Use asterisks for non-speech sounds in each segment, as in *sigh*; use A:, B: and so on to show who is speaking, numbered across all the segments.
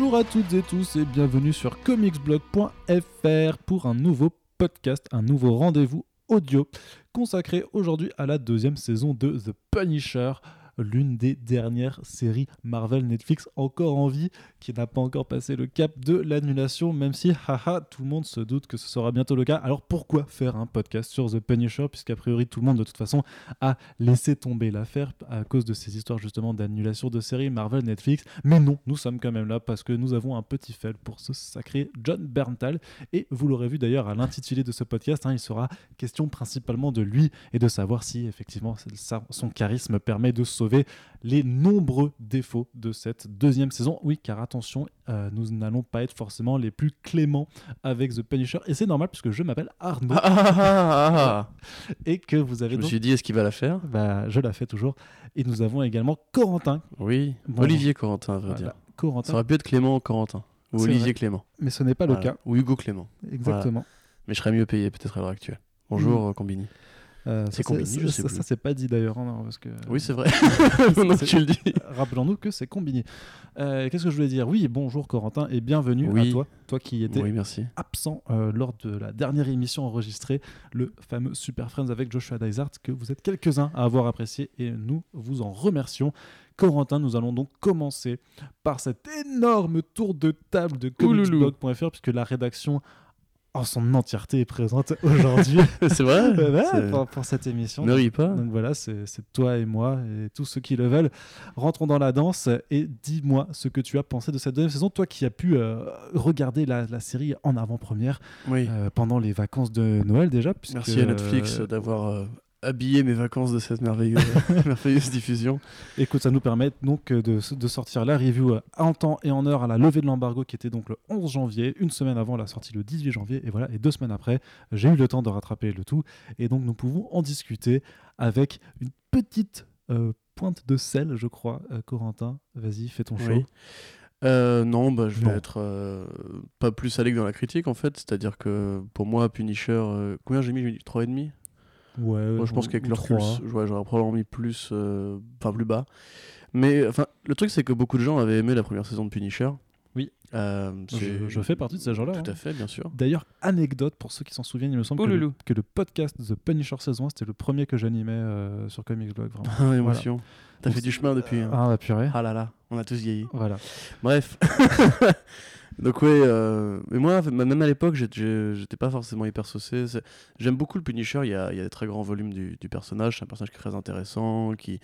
A: Bonjour à toutes et tous et bienvenue sur comicsblog.fr pour un nouveau podcast, un nouveau rendez-vous audio consacré aujourd'hui à la deuxième saison de The Punisher, l'une des dernières séries Marvel Netflix encore en vie, qui n'a pas encore passé le cap de l'annulation, même si, haha, tout le monde se doute que ce sera bientôt le cas. Alors pourquoi faire un podcast sur The Punisher, puisqu'a priori tout le monde de toute façon a laissé tomber l'affaire à cause de ces histoires justement d'annulation de séries Marvel Netflix. Mais non, nous sommes quand même là parce que nous avons un petit fel pour ce sacré John Berntal, et vous l'aurez vu d'ailleurs à l'intitulé de ce podcast, hein, il sera question principalement de lui et de savoir si effectivement son charisme permet de sauver les nombreux défauts de cette deuxième saison. Oui, car attention, euh, nous n'allons pas être forcément les plus cléments avec The Punisher. Et c'est normal puisque je m'appelle Arnaud.
B: Ah, ah, ah,
A: et que vous avez.
B: Je me suis dit, est-ce qu'il va la faire?
A: Bah, Je la fais toujours. Et nous avons également Corentin.
B: Oui, Olivier Corentin, à vrai dire.
A: Corentin.
B: Ça aurait pu être Clément Corentin. Ou Olivier Clément.
A: Mais ce n'est pas le cas.
B: Ou Hugo Clément.
A: Exactement.
B: Mais je serais mieux payé peut-être à l'heure actuelle. Bonjour, mm. Combini.
A: Euh, c'est Combini, je sais Ça, c'est pas dit d'ailleurs. Hein, parce que...
B: Oui, c'est vrai. *laughs* *laughs* Maintenant que tu le dis. *laughs*
A: Rappelons-nous que c'est Combini. Euh, Qu'est-ce que je voulais dire? Oui, bonjour Corentin et bienvenue à toi. Toi qui étais absent euh, lors de la dernière émission enregistrée, le fameux Super Friends avec Joshua Dysart, que vous êtes quelques-uns à avoir apprécié et nous vous en remercions. Corentin, nous allons donc commencer par cet énorme tour de table de comicsblog.fr puisque la rédaction en son entièreté est présente aujourd'hui. *laughs*
B: c'est vrai *laughs*
A: pour, cette émission.
B: Ne ris pas.
A: Donc voilà, c'est toi et moi et tous ceux qui le veulent. Rentrons dans la danse et dis-moi ce que tu as pensé de cette deuxième saison. Toi qui as pu euh, regarder la, série en avant-première euh, pendant les vacances de Noël déjà.
B: Merci à Netflix d'avoir euh, habiller mes vacances de cette merveilleuse, *laughs* *laughs* merveilleuse diffusion.
A: Écoute, ça nous permet donc euh, de, de, sortir la review euh, en temps et en heure à la levée de l'embargo qui était donc le 11 janvier, une semaine avant la sortie le 18 janvier, et voilà, et deux semaines après, j'ai eu le temps de rattraper le tout, et donc nous pouvons en discuter avec une petite euh, pointe de sel, je crois, Corentin. Vas-y, fais ton show.
B: non, bah, je vais être pas plus salé que dans la critique en fait. C'est-à-dire que pour moi, Punisher, combien j'ai mis? 3,5
A: Ouais,
B: Moi, je pense qu'avec leur plus, j'aurais probablement mis plus, euh, enfin plus bas. Mais enfin, le truc, c'est que beaucoup de gens avaient aimé la première saison de Punisher.
A: Oui. Euh, je, fais partie de ces gens-là.
B: Tout
A: à
B: hein. fait, bien sûr.
A: D'ailleurs, anecdote pour ceux qui s'en souviennent, il me semble que le, que le, podcast The Punisher saison c'était le premier que j'animais euh, sur Comics Blog. Vraiment. *laughs*
B: Ah, émotion. T'as fait du chemin depuis. Hein.
A: Ah, la purée.
B: Ah là là, on a tous vieilli.
A: Voilà.
B: Bref. *laughs* Donc ouais, euh, mais moi, même à l'époque, j'étais pas forcément hyper saucé. J'aime beaucoup le Punisher, il y a, il y a des très grands volumes du, du personnage, c'est un personnage qui est très intéressant, qui,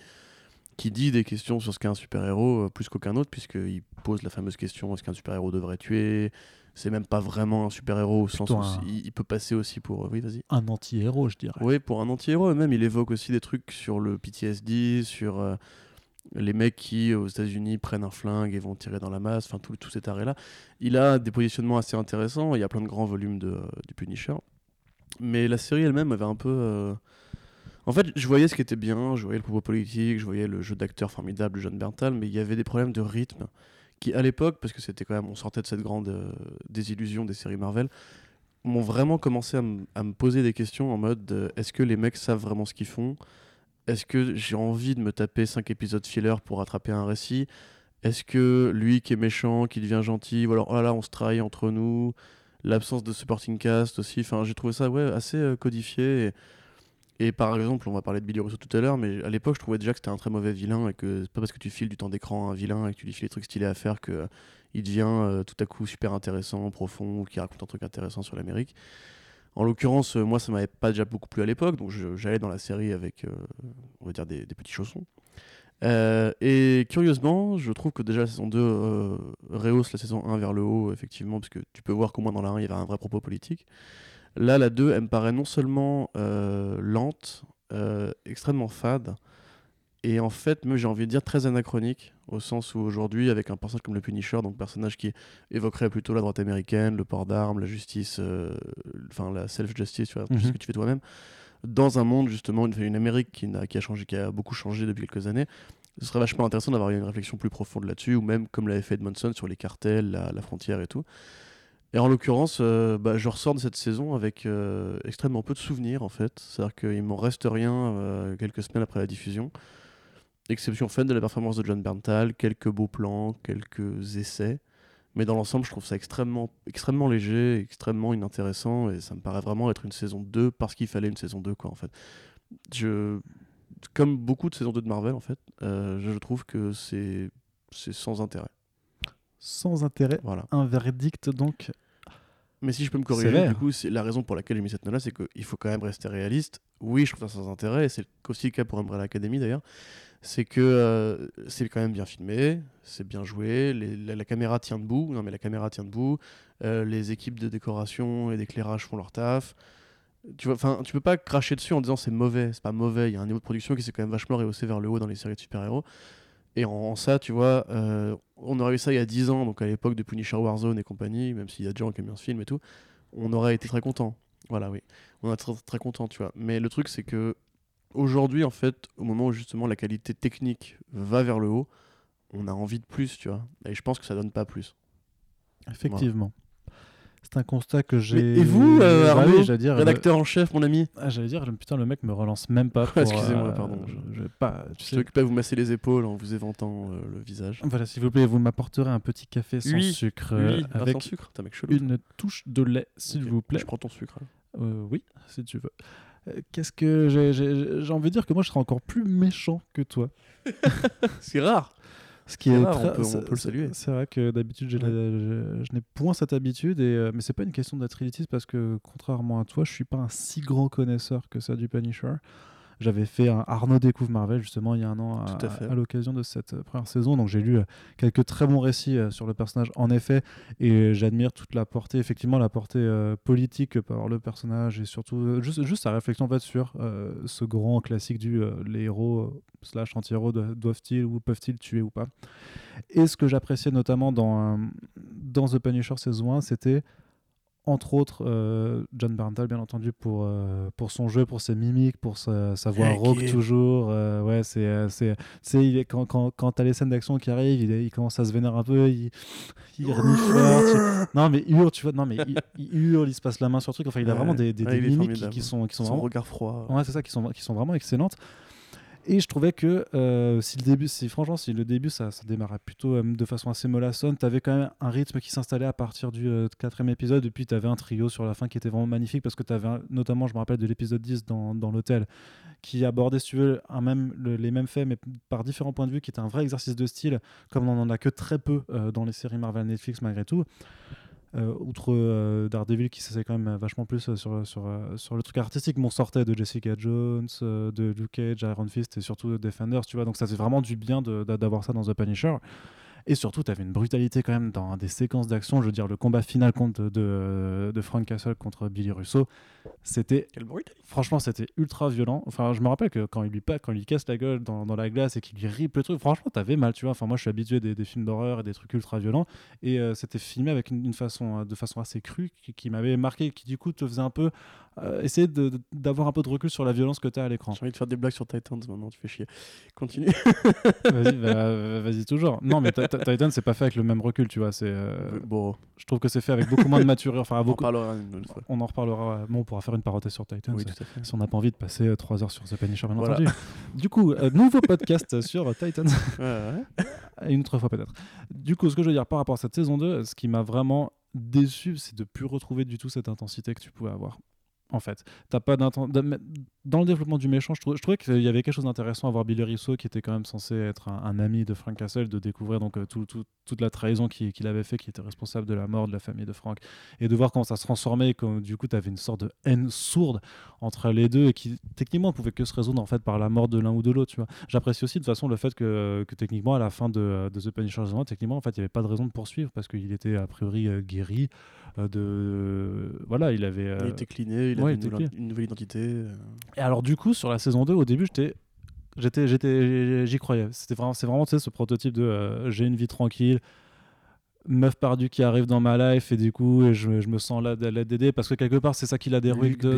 B: qui dit des questions sur ce qu'est un super-héros euh, plus qu'aucun autre, puisqu'il pose la fameuse question est-ce qu'un super-héros devrait tuer? C'est même pas vraiment un super-héros au sens où il, peut passer aussi pour. Oui, vas-y.
A: Un anti-héros, je dirais.
B: Oui, pour un anti-héros, même il évoque aussi des trucs sur le PTSD, sur. Euh, les mecs qui aux États-Unis prennent un flingue et vont tirer dans la masse, enfin tout, tout cet arrêt-là. Il a des positionnements assez intéressants, il y a plein de grands volumes de, du Punisher. Mais la série elle-même avait un peu. Euh, en fait, je voyais ce qui était bien, je voyais le propos politique, je voyais le jeu d'acteur formidable de John Berntal, mais il y avait des problèmes de rythme qui, à l'époque, parce que c'était quand même, on sortait de cette grande euh, désillusion des séries Marvel, m'ont vraiment commencé à, me poser des questions en mode euh, est-ce que les mecs savent vraiment ce qu'ils font? Est-ce que j'ai envie de me taper 5 épisodes filler pour attraper un récit? Est-ce que lui qui est méchant, qui devient gentil, ou là, on se trahit entre nous L'absence de supporting cast aussi, enfin j'ai trouvé ça ouais, assez euh, codifié. Et, par exemple, on va parler de Billy Russo tout à l'heure, mais à l'époque je trouvais déjà que c'était un très mauvais vilain et que c'est pas parce que tu files du temps d'écran à un vilain et que tu lui files des trucs stylés à faire que euh, il devient euh, tout à coup super intéressant, profond, ou qui raconte un truc intéressant sur l'Amérique. En l'occurrence, euh, moi, ça m'avait pas déjà beaucoup plu à l'époque, donc j'allais dans la série avec, euh, on va dire, des, petits chaussons. Euh, et curieusement, je trouve que déjà la saison 2 rehausse la saison 1 vers le haut, effectivement, parce que tu peux voir qu'au moins dans la 1, il y avait un vrai propos politique. Là, la 2, elle me paraît non seulement lente, extrêmement fade, et en fait, même j'ai envie de dire très anachronique, au sens où aujourd'hui, avec un personnage comme le Punisher, donc personnage qui évoquerait plutôt la droite américaine, le port d'armes, la justice, euh, enfin la self-justice, tu vois, ce mhm. que tu fais toi-même, dans un monde justement, une, une Amérique qui a, qui a, changé, qui a beaucoup changé depuis quelques années, ce serait vachement intéressant d'avoir une réflexion plus profonde là-dessus, ou même comme l'avait fait Edmondson sur les cartels, la, frontière et tout. Et en l'occurrence, euh, bah, je ressors de cette saison avec euh, extrêmement peu de souvenirs en fait. C'est-à-dire qu'il m'en reste rien quelques semaines après la diffusion. Exception faite de la performance de John Berntal, quelques beaux plans, quelques essais. Mais dans l'ensemble, je trouve ça extrêmement, extrêmement léger, extrêmement inintéressant, et ça me paraît vraiment être une saison 2 parce qu'il fallait une saison 2, quoi, en fait. Je... Comme beaucoup de saisons 2 de Marvel, en fait, euh, je trouve que c'est c'est sans intérêt.
A: Sans intérêt.
B: Voilà.
A: Un verdict donc.
B: Mais si je peux me corriger, du coup, c'est la raison pour laquelle j'ai mis cette note-là, c'est qu'il faut quand même rester réaliste. Oui, je trouve ça sans intérêt, et c'est aussi le cas pour Umbrella Academy d'ailleurs. C'est que euh, c'est quand même bien filmé, c'est bien joué, la, caméra tient debout, non mais la caméra tient debout, euh, les équipes de décoration et d'éclairage font leur taf. Tu vois, tu peux pas cracher dessus en disant c'est mauvais, c'est pas mauvais. Il y a un niveau de production qui s'est quand même vachement rehaussé vers le haut dans les séries de super-héros. Et en, ça, tu vois, euh, on aurait eu ça il y a 10 ans, donc à l'époque de Punisher Warzone et compagnie, même s'il y a des gens qui ce film et tout, on aurait été très content. Voilà, oui. On est très, très content, tu vois. Mais le truc, c'est que aujourd'hui, en fait, au moment où justement la qualité technique va vers le haut, on a envie de plus, tu vois. Et je pense que ça donne pas plus.
A: Effectivement. C'est un constat que j'ai.
B: et vous, euh, Arnaud,
A: oui, j'allais dire,
B: Rédacteur en chef, mon ami,
A: ah, j'allais dire, putain, le mec me relance même pas. *laughs* pour,
B: Excusez-moi,
A: euh,
B: pardon,
A: Je,
B: je-
A: vais pas. Tu
B: je
A: sais,
B: à vous masser les épaules en vous éventant euh, le visage.
A: Voilà, s'il vous plaît, vous m'apporterez un petit café sans
B: Oui,
A: sucre
B: oui,
A: avec
B: sans sucre, t'as mec chelou.
A: une touche de lait, s'il vous plaît.
B: Je prends ton sucre. hein.
A: Oui, si tu veux. Qu'est-ce que j'ai envie de dire que moi je serais encore plus méchant que toi. *laughs*
B: C'est rare.
A: Ce qui
B: C'est
A: est
B: rare,
A: très-
B: on peut- on
A: c'est-
B: peut le saluer.
A: C'est vrai que d'habitude je, je n'ai point cette habitude et euh, mais c'est pas une question d'être élitiste parce que contrairement à toi, je suis pas un si grand connaisseur que ça du Punisher. J'avais fait un Arnaud découvre Marvel justement il y a un an à, l'occasion de cette euh, première saison. Donc j'ai lu euh, quelques très bons récits euh, sur le personnage en effet et j'admire toute la portée, effectivement la portée euh, politique que peut avoir le personnage et surtout juste, juste sa réflexion en fait sur euh, ce grand classique du les héros slash anti-héros do- doivent-ils ou peuvent-ils tuer ou pas. Et ce que j'appréciais notamment dans, dans The Punisher saison 1, c'était entre autres euh, John Berntal bien entendu pour, euh, pour son jeu, pour ses mimiques, pour sa, sa voix
B: Hey,
A: rock toujours. euh, ouais, c'est, c'est, tu sais, il est- quand, quand, quand t'as les scènes d'action qui arrivent, il, commence à se vénérer un peu, il, il tu- Non mais il hurle, tu vois, non mais il, il hurle, il se passe la main sur le truc. Enfin, il a
B: Ouais.
A: vraiment des, des,
B: Ouais,
A: mimiques qui sont, qui sont
B: Son
A: vraiment
B: regard froid.
A: Ouais, c'est ça, qui sont, qui sont vraiment excellentes. Et je trouvais que euh, si le début, si, franchement, si le début ça, ça démarrait plutôt euh, de façon assez mollassonne, t'avais quand même un rythme qui s'installait à partir du euh, quatrième épisode, et puis t'avais un trio sur la fin qui était vraiment magnifique, parce que t'avais notamment, je me rappelle de l'épisode 10 dans, l'hôtel, qui abordait, si tu veux, les mêmes faits, mais par différents points de vue, qui était un vrai exercice de style, comme on en a que très peu dans les séries Marvel Netflix malgré tout. Euh, outre euh, Daredevil qui s'essaie quand même vachement plus euh, sur, sur, sur le truc artistique, mais on sortait de Jessica Jones, de Luke Cage, Iron Fist et surtout de Defenders, tu vois, donc ça fait vraiment du bien d'avoir ça dans The Punisher. Et surtout, tu avais une brutalité quand même dans des séquences d'action. Je veux dire, le combat final contre de, de Frank Castle contre Billy Russo, c'était
B: Quel bruit
A: franchement, c'était ultra violent. Enfin, je me rappelle que quand il lui, quand il lui casse la gueule dans, dans la glace et qu'il lui ripe le truc, franchement, t'avais mal, tu vois. Enfin, moi, je suis habitué des, des films d'horreur et des trucs ultra violents. Et euh, c'était filmé avec une, une façon, euh, de façon assez crue qui, qui m'avait marqué, qui du coup te faisait un peu euh, essayer d'avoir un peu de recul sur la violence que tu as à l'écran.
B: J'ai envie de faire des blagues sur Titans maintenant, tu fais chier. Continue.
A: Vas-y, bah, vas-y toujours. Non, mais Ti- Titan, c'est pas fait avec le même recul, tu vois. C'est, euh,
B: bon,
A: je trouve que c'est fait avec beaucoup moins de maturité. Enfin,
B: on en
A: beaucoup.
B: parlera fois.
A: On en reparlera. Bon, on pourra faire une parenthèse sur Titan.
B: Oui, tout à fait.
A: Si on n'a pas envie de passer 3 heures sur The Punisher, bien
B: Voilà.
A: entendu. Du coup, euh, nouveau podcast *laughs* sur euh.
B: Ouais, ouais. *laughs*
A: Une autre fois peut-être. Du coup, ce que je veux dire par rapport à cette saison 2, ce qui m'a vraiment déçu, c'est de plus retrouver du tout cette intensité que tu pouvais avoir. En fait, t'as pas dans le développement du méchant, je trouvais, qu'il y avait quelque chose d'intéressant à voir Billy Russo, qui était quand même censé être un, ami de Frank Castle, de découvrir donc euh, tout- tout- toute la trahison qu'il avait fait, qui était responsable de la mort de la famille de Frank, et de voir comment ça se transformait, et que du coup, tu avais une sorte de haine sourde entre les deux, et qui techniquement pouvait que se résoudre en fait par la mort de l'un ou de l'autre. J'apprécie aussi de toute façon le fait que, que techniquement, à la fin de, The Punisher Season 1, techniquement, en fait, il n'y avait pas de raison de poursuivre parce qu'il était a priori euh, guéri. Euh, de voilà, il avait. euh,
B: Il était cleané, il
A: ouais,
B: avait
A: il
B: une,
A: était
B: nouvelle,
A: clean.
B: une nouvelle identité. euh.
A: Et alors du coup, sur la saison 2, au début, j'étais j'étais j'étais j'y croyais. C'était vraiment c'est vraiment tu sais, ce prototype de euh, j'ai une vie tranquille. Meuf perdue qui arrive dans ma life et du coup et je, je me sens là de l'aide d'aider parce que quelque part c'est ça qui l'a dedans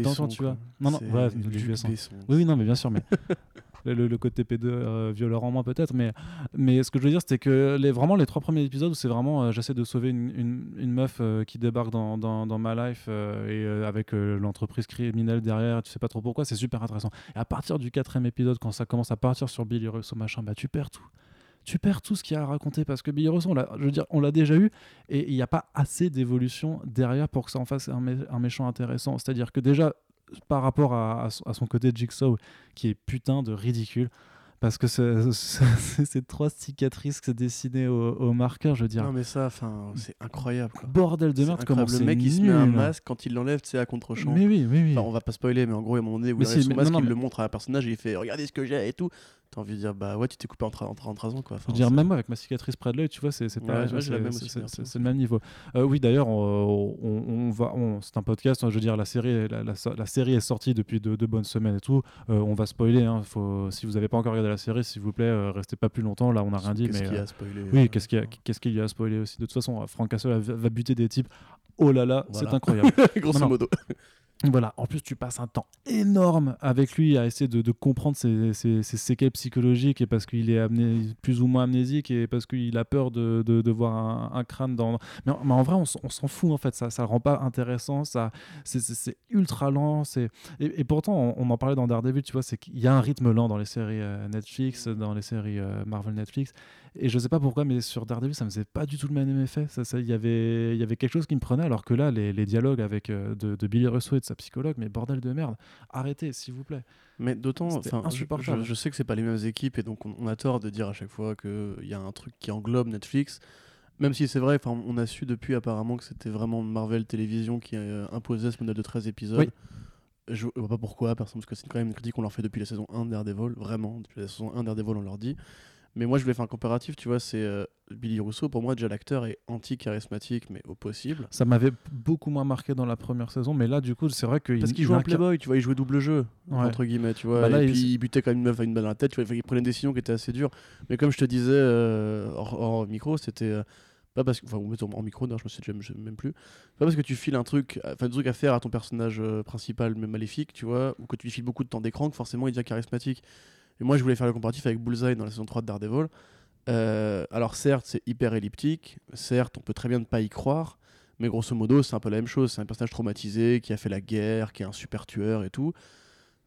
B: Besson,
A: tu vois non non ouais
B: Luc
A: Luc Besson.
B: Besson.
A: oui oui non mais bien sûr mais *laughs* le, côté pédo euh, violeur en moi peut-être, mais, mais ce que je veux dire, c'était que vraiment les trois premiers épisodes où c'est vraiment euh, j'essaie de sauver une, une, meuf euh, qui débarque dans, dans, ma life euh, et avec l'entreprise criminelle derrière, tu sais pas trop pourquoi, c'est super intéressant. Et à partir du quatrième épisode, quand ça commence à partir sur Billy Russo, machin, bah tu perds tout. Tu perds tout ce qu'il y a à raconter parce que Billy Russo, je veux dire, on l'a déjà eu et il n'y a pas assez d'évolution derrière pour que ça en fasse un méchant intéressant. C'est-à-dire que déjà, par rapport à, à son- à son côté Jigsaw, qui est putain de ridicule, parce que c'est- c'est *laughs* ces trois cicatrices que c'est dessiné au, au marqueur, je veux dire,
B: Non, mais ça, enfin, c'est incroyable. Quoi.
A: bordel de
B: C'est
A: merde, comment c'est
B: Le mec, il se met un masque quand il l'enlève, sais, à contre-champ.
A: Mais oui, oui, oui.
B: Enfin, on va pas spoiler, mais en gros, à un moment donné, où
A: Mais
B: il
A: si,
B: son
A: mais-
B: masque,
A: non, non,
B: il
A: mais-
B: le montre à un personnage et il fait Regardez ce que j'ai et tout. T'as envie de dire Bah ouais, tu t'es coupé en, tra- en, tra- en 13 ans, quoi.
A: Je veux dire, même moi, avec ma cicatrice près de l'œil, tu vois, c'est c'est
B: Ouais, ouais,
A: le même niveau. Euh, oui, d'ailleurs, on, on- on va, c'est un podcast, hein, je veux dire, la série, la, la- la série est sortie depuis deux, deux bonnes semaines et tout. Euh, on va spoiler, hein, faut, si vous n'avez pas encore regardé la série, s'il vous plaît, euh, restez pas plus longtemps, là, on n'a rien dit,
B: Qu'est-ce
A: mais...
B: qu'il y a à spoiler
A: oui, qu'est-ce qu'il y, a- qu'est-ce qu'il y a à spoiler aussi? De toute façon, Frank Castle va, va buter des types. Oh là là, c'est incroyable. *laughs*
B: Grosso modo.
A: Voilà, en plus tu passes un temps énorme avec lui à essayer de, de comprendre ses, ses- ses séquelles psychologiques et parce qu'il est amné- plus ou moins amnésique et parce qu'il a peur de, de, de voir un, un crâne dans... Mais, en- mais en vrai on, s'en fout en fait, ça ça le rend pas intéressant, ça, c'est- ultra lent, c'est... Et, et pourtant on, on en parlait dans Daredevil, tu vois, c'est qu'il y a un rythme lent dans les séries euh, Netflix, dans les séries euh, Marvel Netflix, et je sais pas pourquoi mais sur Daredevil ça me faisait pas du tout le même effet, ça, ça, il y avait il y avait quelque chose qui me prenait alors que là les, les dialogues avec euh, de, de Billy Russo et de sa psychologue, mais bordel de merde, arrêtez s'il vous plaît.
B: Mais d'autant, je, je- je sais que c'est pas les mêmes équipes et donc on, on a tort de dire à chaque fois qu'il y a un truc qui englobe Netflix. Même si c'est vrai, on a su depuis apparemment que c'était vraiment Marvel Télévision qui euh, imposait ce modèle de 13 épisodes.
A: Oui.
B: Je vois pas pourquoi, parce que c'est quand même une critique qu'on leur fait depuis la saison 1 de Daredevil, vraiment, depuis la saison 1 de Daredevil on leur dit. Mais moi je voulais faire un comparatif, tu vois, c'est euh, Billy Russo, pour moi déjà l'acteur est anti-charismatique, mais au possible.
A: Ça m'avait beaucoup moins marqué dans la première saison, mais là du coup c'est vrai qu'il
B: Parce qu'il jouait
A: incarne-
B: Playboy, tu vois, il jouait double jeu,
A: Ouais.
B: entre guillemets, tu vois.
A: Bah là,
B: et
A: il-
B: puis il butait quand même une meuf avec une balle dans la tête, tu vois, il prenait une décision qui était assez dure. Mais comme je te disais euh, hors, hors micro, c'était euh, pas parce que. Enfin, en micro, d'ailleurs, je me déjà même, même plus. Pas parce que tu files un truc, enfin, un truc à faire à ton personnage euh, principal, mais maléfique, tu vois, ou que tu lui files beaucoup de temps d'écran, que forcément il devient charismatique. Et moi, je voulais faire le comparatif avec Bullseye dans la saison 3 de Daredevil. Euh, alors, certes, c'est hyper elliptique, certes, on peut très bien ne pas y croire. Mais grosso modo, c'est un peu la même chose. C'est un personnage traumatisé qui a fait la guerre, qui est un super tueur et tout.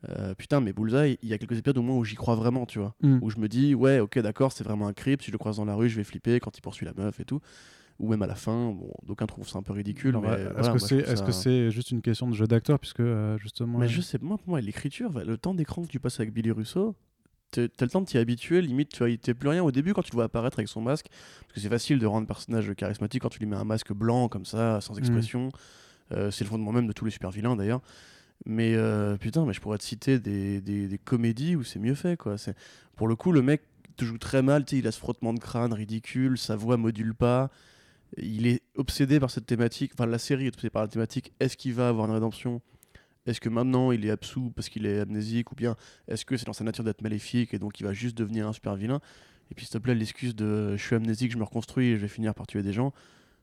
B: Euh, putain, mais Bullseye, il y a quelques épisodes au moins où j'y crois vraiment, tu vois.
A: Mm.
B: Où je me dis, ouais, ok, d'accord, c'est vraiment un creep. Si je le croise dans la rue, je vais flipper quand il poursuit la meuf et tout. Ou même à la fin, bon, d'aucuns trouvent ça un peu ridicule. Mais
A: Est-ce
B: voilà,
A: que c'est
B: trouve
A: est-ce
B: ça-
A: c'est juste une question de jeu d'acteur puisque euh, justement
B: Mais je sais, moi, pour moi, l'écriture, le temps d'écran que tu passes avec Billy Russo, t'as le temps de t'y habituer, limite, tu vois, il t'est plus rien au début quand tu le vois apparaître avec son masque, parce que c'est facile de rendre un personnage charismatique quand tu lui mets un masque blanc comme ça, sans expression. Euh, c'est le fondement même de tous les super vilains d'ailleurs. Mais euh, putain, mais je pourrais te citer des, des, des comédies où c'est mieux fait, quoi. C'est- Pour le coup, le mec te joue très mal, il a ce frottement de crâne ridicule, sa voix module pas. Il est obsédé par cette thématique, enfin la série est obsédée par la thématique, est-ce qu'il va avoir une rédemption? Est-ce que maintenant il est absous parce qu'il est amnésique Ou bien est-ce que c'est dans sa nature d'être maléfique et donc il va juste devenir un super vilain? Et puis s'il te plaît, l'excuse de je suis amnésique, je me reconstruis et je vais finir par tuer des gens.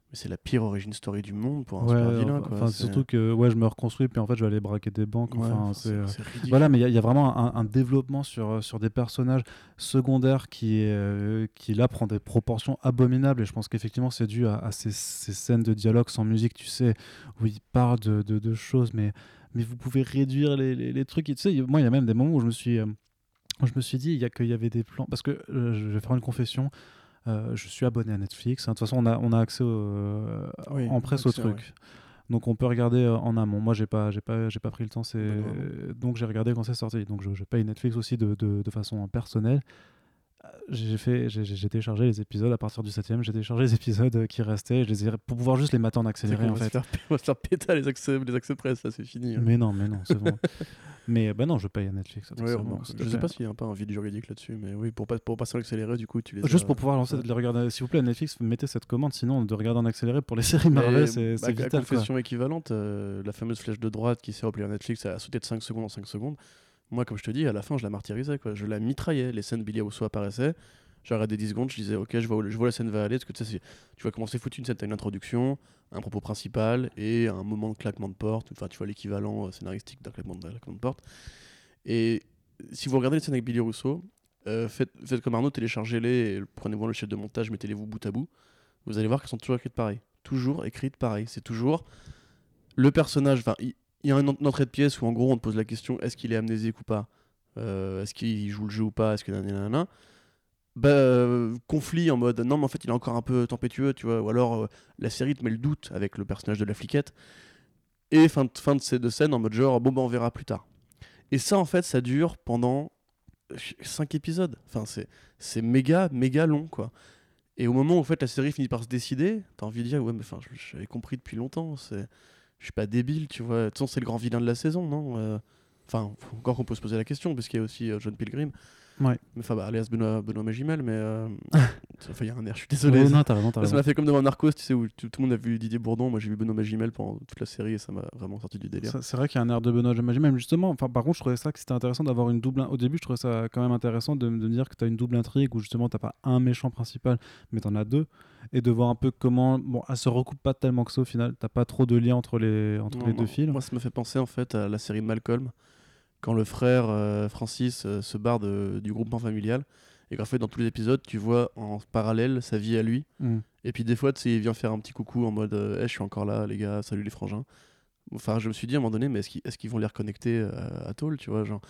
B: Mais c'est la pire origine story du monde pour un
A: ouais,
B: super vilain. Quoi.
A: enfin, surtout que ouais, je me reconstruis puis en fait je vais aller braquer des banques.
B: Ouais,
A: enfin, euh. Voilà, mais il y, a- il y a vraiment un, un développement sur, euh, sur des personnages secondaires qui, euh, qui là prend des proportions abominables et je pense qu'effectivement c'est dû à, à ces, ces scènes de dialogue sans musique, tu sais, où il parle de, de, de choses, mais, mais vous pouvez réduire les, les, les trucs. Et tu sais, moi il y a même des moments où je me suis, euh, je me suis dit il y a qu'il y avait des plans, parce que euh, je vais faire une confession. euh, je suis abonné à Netflix. hein. De toute façon, on a, on a accès au-
B: Oui,
A: en presse au
B: accès,
A: truc.
B: ouais.
A: Donc on peut regarder en amont. Moi j'ai pas j'ai pas j'ai pas pris le temps. C'est
B: Bah
A: donc j'ai regardé quand c'est sorti. Donc je, je paye Netflix aussi de, de, de façon personnelle. Euh, J'ai fait j'ai- téléchargé les épisodes à partir du 7 J'ai téléchargé les épisodes euh, qui restaient. Je les ai pour pouvoir juste les mater en accéléré en fait.
B: faire, *laughs* on va se faire péter les accès, les accès presse, ça c'est fini. hein.
A: Mais non mais non c'est bon. *laughs* mais bah non je paye à Netflix.
B: Ouais, bon, je sais pas s'il y a pas un vide juridique là-dessus, mais oui, pour, pas, pour passer en accéléré, du coup, tu les
A: Juste
B: as-
A: pour pouvoir lancer
B: ouais.
A: les regarder. S'il vous plaît Netflix mettez cette commande sinon de regarder en accéléré pour les séries Marvel c'est
B: bah, à
A: vital. quoi.
B: confession équivalente, euh, la fameuse flèche de droite qui sert player Netflix, a sauté de 5 secondes en 5 secondes. Moi, comme je te dis, à la fin, je la martyrisais, quoi. Je la mitraillais. Les scènes Billy Rousseau apparaissaient. Regardé 10 secondes, je disais, ok, je vois, où- je vois la scène va aller. Parce que tu sais, tu vois comment c'est foutu une scène, t'as une introduction, un propos principal et un moment de claquement de porte. Enfin, tu vois l'équivalent euh, scénaristique d'un claquement de, porte. Et si vous regardez les scènes avec Billy Rousseau, faites, faites comme Arnaud, téléchargez-les et prenez-vous le chef de montage, mettez-les vous bout à bout. Vous allez voir qu'elles sont toujours écrites pareil. Toujours écrites pareil. C'est toujours le personnage. Enfin, il y a une, en- une entrée de pièce où en gros on te pose la question est-ce qu'il est amnésique ou pas? Euh, Est-ce qu'il joue le jeu ou pas? Est-ce que nanana bah, euh, conflit en mode non mais en fait il est encore un peu tempétueux tu vois. Ou alors euh, la série te met le doute avec le personnage de la fliquette. Et fin de, fin de ces deux scènes en mode genre bon bah on verra plus tard. Et ça en fait ça dure pendant 5 épisodes. Enfin c'est c'est méga méga long quoi. Et au moment où en fait la série finit par se décider t'as envie de dire ouais mais enfin j'avais compris depuis longtemps c'est je suis pas débile tu vois de toute façon c'est le grand vilain de la saison non Euh, enfin encore qu'on peut se poser la question parce qu'il y a aussi euh, John Pilgrim
A: Ouais.
B: mais enfin bah, alias Benoît, Benoît Magimel mais euh, *laughs* enfin il y a un air je suis désolé
A: non, t'as raison, t'as
B: ça m'a fait comme devant Narcos, tu sais, où tout, tout le monde a vu Didier Bourdon. Moi, j'ai vu Benoît Magimel pendant toute la série et ça m'a vraiment sorti du délire.
A: C'est vrai qu'il y a un air de Benoît Magimel, justement. Enfin, par contre, je trouvais ça que c'était intéressant d'avoir une double. Au début, je trouvais ça quand même intéressant de, de me dire que tu as une double intrigue où justement t'as pas un méchant principal, mais t'en as deux, et de voir un peu comment. Bon, elle se recoupe pas tellement que ça au final. T'as pas trop de lien entre les entre
B: Non,
A: les
B: non.
A: deux fils.
B: Moi, ça me fait penser en fait à la série Malcolm, quand le frère euh, Francis euh, se barre de- du groupement familial et qu'en fait, dans tous les épisodes, tu vois en parallèle sa vie à lui.
A: Mm.
B: Et puis, des fois, tu sais, il vient faire un petit coucou en mode euh, Eh, je suis encore là, les gars, salut les frangins. Enfin, je me suis dit à un moment donné, mais est-ce qu'ils est-ce qu'ils vont les reconnecter à, à Toll, tu vois genre,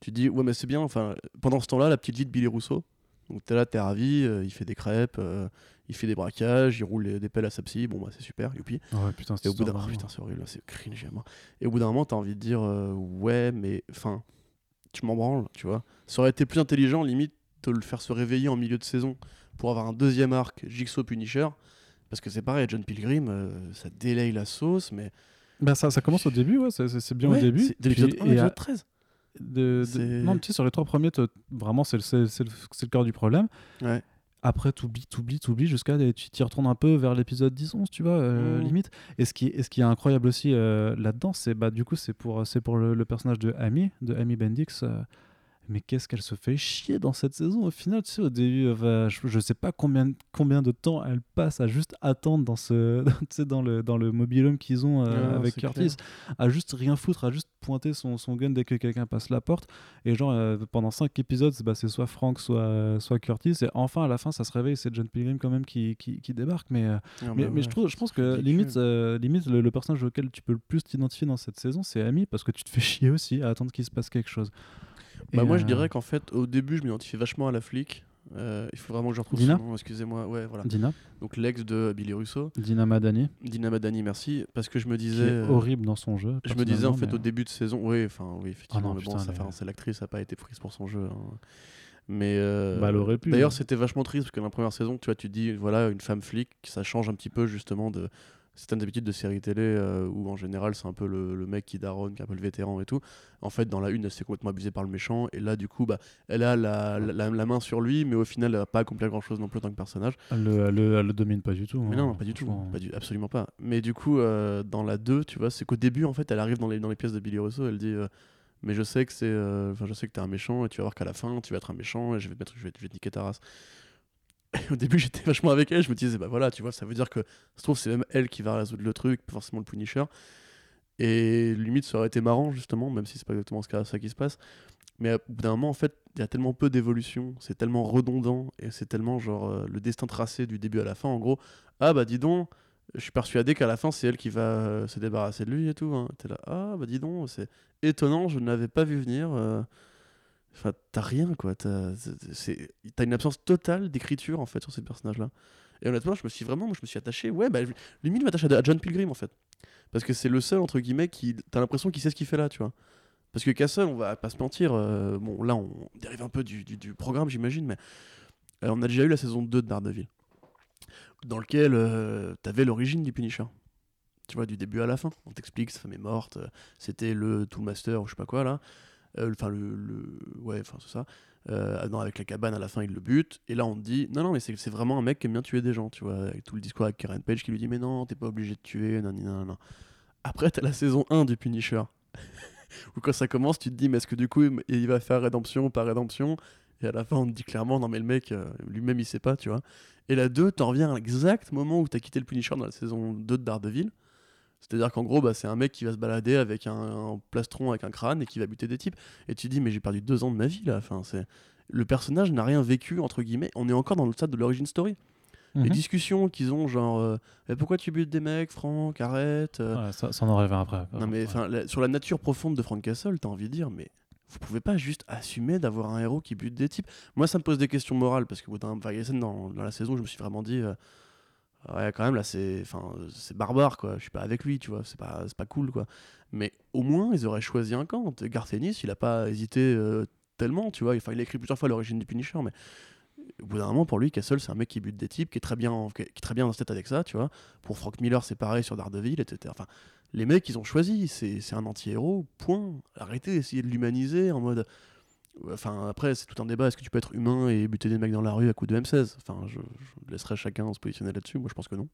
B: Tu te dis, ouais, mais c'est bien. Enfin, pendant ce temps-là, la petite vie de Billy Rousseau. Donc, t'es là, t'es ravi, euh, il fait des crêpes, euh, il fait des braquages, il roule des pelles à sa psy. Bon, bah, c'est super, youpi.
A: Ouais, putain,
B: Et au bout d'un oh, putain, c'est horrible, c'est cringe à mort. Et au bout d'un moment, t'as envie de dire euh, ouais, mais enfin, tu m'en branles, tu vois. Ça aurait été plus intelligent, limite, de le faire se réveiller en milieu de saison pour avoir un deuxième arc Jigsaw Punisher. Parce que c'est pareil, John Pilgrim, euh, ça délaye la sauce, mais.
A: Bah, ça, ça commence au début, ouais, c'est- bien
B: Ouais,
A: au début.
B: c'est De l'épisode 1 à l'épisode 13.
A: de- de-
B: C'est-
A: Non, tu sais, sur les trois premiers, vraiment, c'est le, c'est- c'est le, le cœur du problème.
B: Ouais.
A: Après, t'oublies, t'oublies, t'oublies jusqu'à tu t'y retournes un peu vers l'épisode 10-11, tu vois, euh,
B: Mhm.
A: limite. Et ce qui, et ce qui est incroyable aussi euh, là-dedans, c'est bah, du coup, c'est pour, c'est pour le, le personnage de Amy, de Amy Bendix. Mais qu'est-ce qu'elle se fait chier dans cette saison au final, tu sais, au début, euh, je, je sais pas combien, combien de temps elle passe à juste attendre dans, ce, *laughs* tu sais, dans, le, dans le mobilhome qu'ils ont euh, avec Curtis, à juste rien foutre, à juste pointer son, son gun dès que quelqu'un passe la porte. Et genre, euh, pendant cinq épisodes, bah, c'est soit Frank, soit, soit Curtis. Et enfin, à la fin, ça se réveille, c'est John Pilgrim quand même qui, qui, qui débarque. Mais, euh,
B: Ah,
A: mais,
B: bah
A: mais
B: ouais,
A: je, trouve, je pense que limite, limite le, le personnage auquel tu peux le plus t'identifier dans cette saison, c'est Amy, parce que tu te fais chier aussi à attendre qu'il se passe quelque chose.
B: Bah, moi, je
A: euh,
B: dirais qu'en fait, au début, je m'identifiais vachement à la flic. Euh, il faut vraiment que je retrouve
A: Dina
B: excusez-moi. Ouais, voilà.
A: Dina,
B: Donc, l'ex de Billy Russo,
A: Dina Madani,
B: Dina Madani, merci. Parce que je me
A: qui
B: disais.
A: est
B: euh,
A: horrible dans son jeu.
B: Je me disais en fait
A: mais-
B: au début de saison, oui, enfin oui, effectivement,
A: non,
B: mais bon,
A: putain,
B: ça
A: mais-
B: fait- l'actrice n'a pas été prise pour son jeu. hein. Mais euh,
A: Bah, elle aurait pu,
B: D'ailleurs,
A: hein.
B: c'était vachement triste parce que dans la première saison, tu vois, tu dis voilà, une femme flic, ça change un petit peu justement de certaines habitudes de séries télé euh, où en général c'est un peu le, le mec qui daronne, qui est un peu le vétéran et tout. En fait, dans la une, elle s'est complètement abusée par le méchant et là, du coup, bah, elle a la, la, la main sur lui, mais au final, elle va pas accomplir grand chose non plus en tant que personnage.
A: Elle le, elle le- elle le domine pas du tout.
B: Mais
A: hein,
B: non, pas du tout, pas du- absolument pas. Mais du coup, euh, dans la 2, tu vois, c'est qu'au début, en fait, elle arrive dans les, dans les pièces de Billy Russo, elle dit euh, Mais je sais que c'est. Enfin, je sais que t'es un méchant, et tu vas voir qu'à la fin, tu vas être un méchant, et je vais te, mettre, je vais, je vais te niquer ta race. *laughs* Au début, j'étais vachement avec elle, je me disais Bah voilà, tu vois, ça veut dire que, se trouve, c'est même elle qui va résoudre le truc, pas forcément le Punisher. Et limite, ça aurait été marrant, justement, même si c'est pas exactement ce ça qui se passe. Mais au bout d'un moment, en fait, il y a tellement peu d'évolution, c'est tellement redondant, et c'est tellement genre euh, le destin tracé du début à la fin, en gros. Ah bah dis donc, je suis persuadé qu'à la fin, c'est elle qui va euh, se débarrasser de lui et tout. Hein. T'es là, ah bah dis donc, c'est étonnant, je ne l'avais pas vu venir. euh. Enfin, t'as rien, quoi. T'as une absence totale d'écriture, en fait, sur ces personnages-là. Et honnêtement, je me suis vraiment, moi, je me suis attaché, ouais, bah, limite, je m'attache à John Pilgrim, en fait. Parce que c'est le seul, entre guillemets, qui. T'as l'impression qu'il sait ce qu'il fait là, tu vois. Parce que Castle, on va pas se mentir, euh, bon, là, on dérive un peu du, du- programme, j'imagine, mais euh, on a déjà eu la saison 2 de Daredevil, dans lequel euh, t'avais l'origine du Punisher. Tu vois, du début à la fin. On t'explique, sa femme est morte, c'était le Toolmaster ou je sais pas quoi, là. Euh, Enfin, le, le- Ouais, enfin, c'est ça. Euh, non, avec la cabane, à la fin, il le bute. Et là, on te dit, non, non, mais c'est vraiment un mec qui aime bien tuer des gens, tu vois. Avec tout le discours avec Karen Page qui lui dit, mais non, t'es pas obligé de tuer, nan, nan, nan. Après, t'as la saison 1 du Punisher. *laughs* Où quand ça commence, tu te dis, mais est-ce que du coup, il va faire rédemption par rédemption? Et à la fin, on te dit clairement, non, mais le mec, euh, lui-même, il sait pas, tu vois. Et la 2, t'en reviens à l'exact moment où t'as quitté le Punisher dans la saison 2 de Daredevil. C'est-à-dire qu'en gros, bah, c'est un mec qui va se balader avec un, un plastron, avec un crâne et qui va buter des types. Et tu te dis, mais j'ai perdu deux ans de ma vie là. Enfin, c'est... Le personnage n'a rien vécu, entre guillemets. On est encore dans le stade de l'origin story. Les
A: Mhm.
B: discussions qu'ils ont, genre, euh, Eh, pourquoi tu butes des mecs, Franck? Arrête. euh.
A: Ouais, ça, ça en revient après.
B: Non, mais
A: Ouais.
B: la- sur la nature profonde de Frank Castle, t'as envie de dire, mais vous pouvez pas juste assumer d'avoir un héros qui bute des types. Moi, ça me pose des questions morales parce que bout d'un- dans, dans la saison, je me suis vraiment dit, euh, ouais, quand même, là, c'est, enfin, c'est barbare, quoi. Je suis pas avec lui, tu vois. C'est pas, c'est pas cool, quoi. Mais au moins, ils auraient choisi un camp. Garth Ennis, il a pas hésité euh, tellement, tu vois. Enfin, il a écrit plusieurs fois l'origine du Punisher, mais au bout d'un moment, pour lui, Castle, c'est un mec qui bute des types, qui est très bien, qui est très bien dans cette tête avec ça, tu vois. Pour Frank Miller, c'est pareil sur Daredevil, etc. Enfin, les mecs, ils ont choisi. C'est c'est un anti-héros, point. Arrêtez d'essayer de l'humaniser en mode. Enfin, après, c'est tout un débat. Est-ce que tu peux être humain et buter des mecs dans la rue à coups de M16 Enfin, je, laisserai chacun se positionner là-dessus. Moi, je pense que non.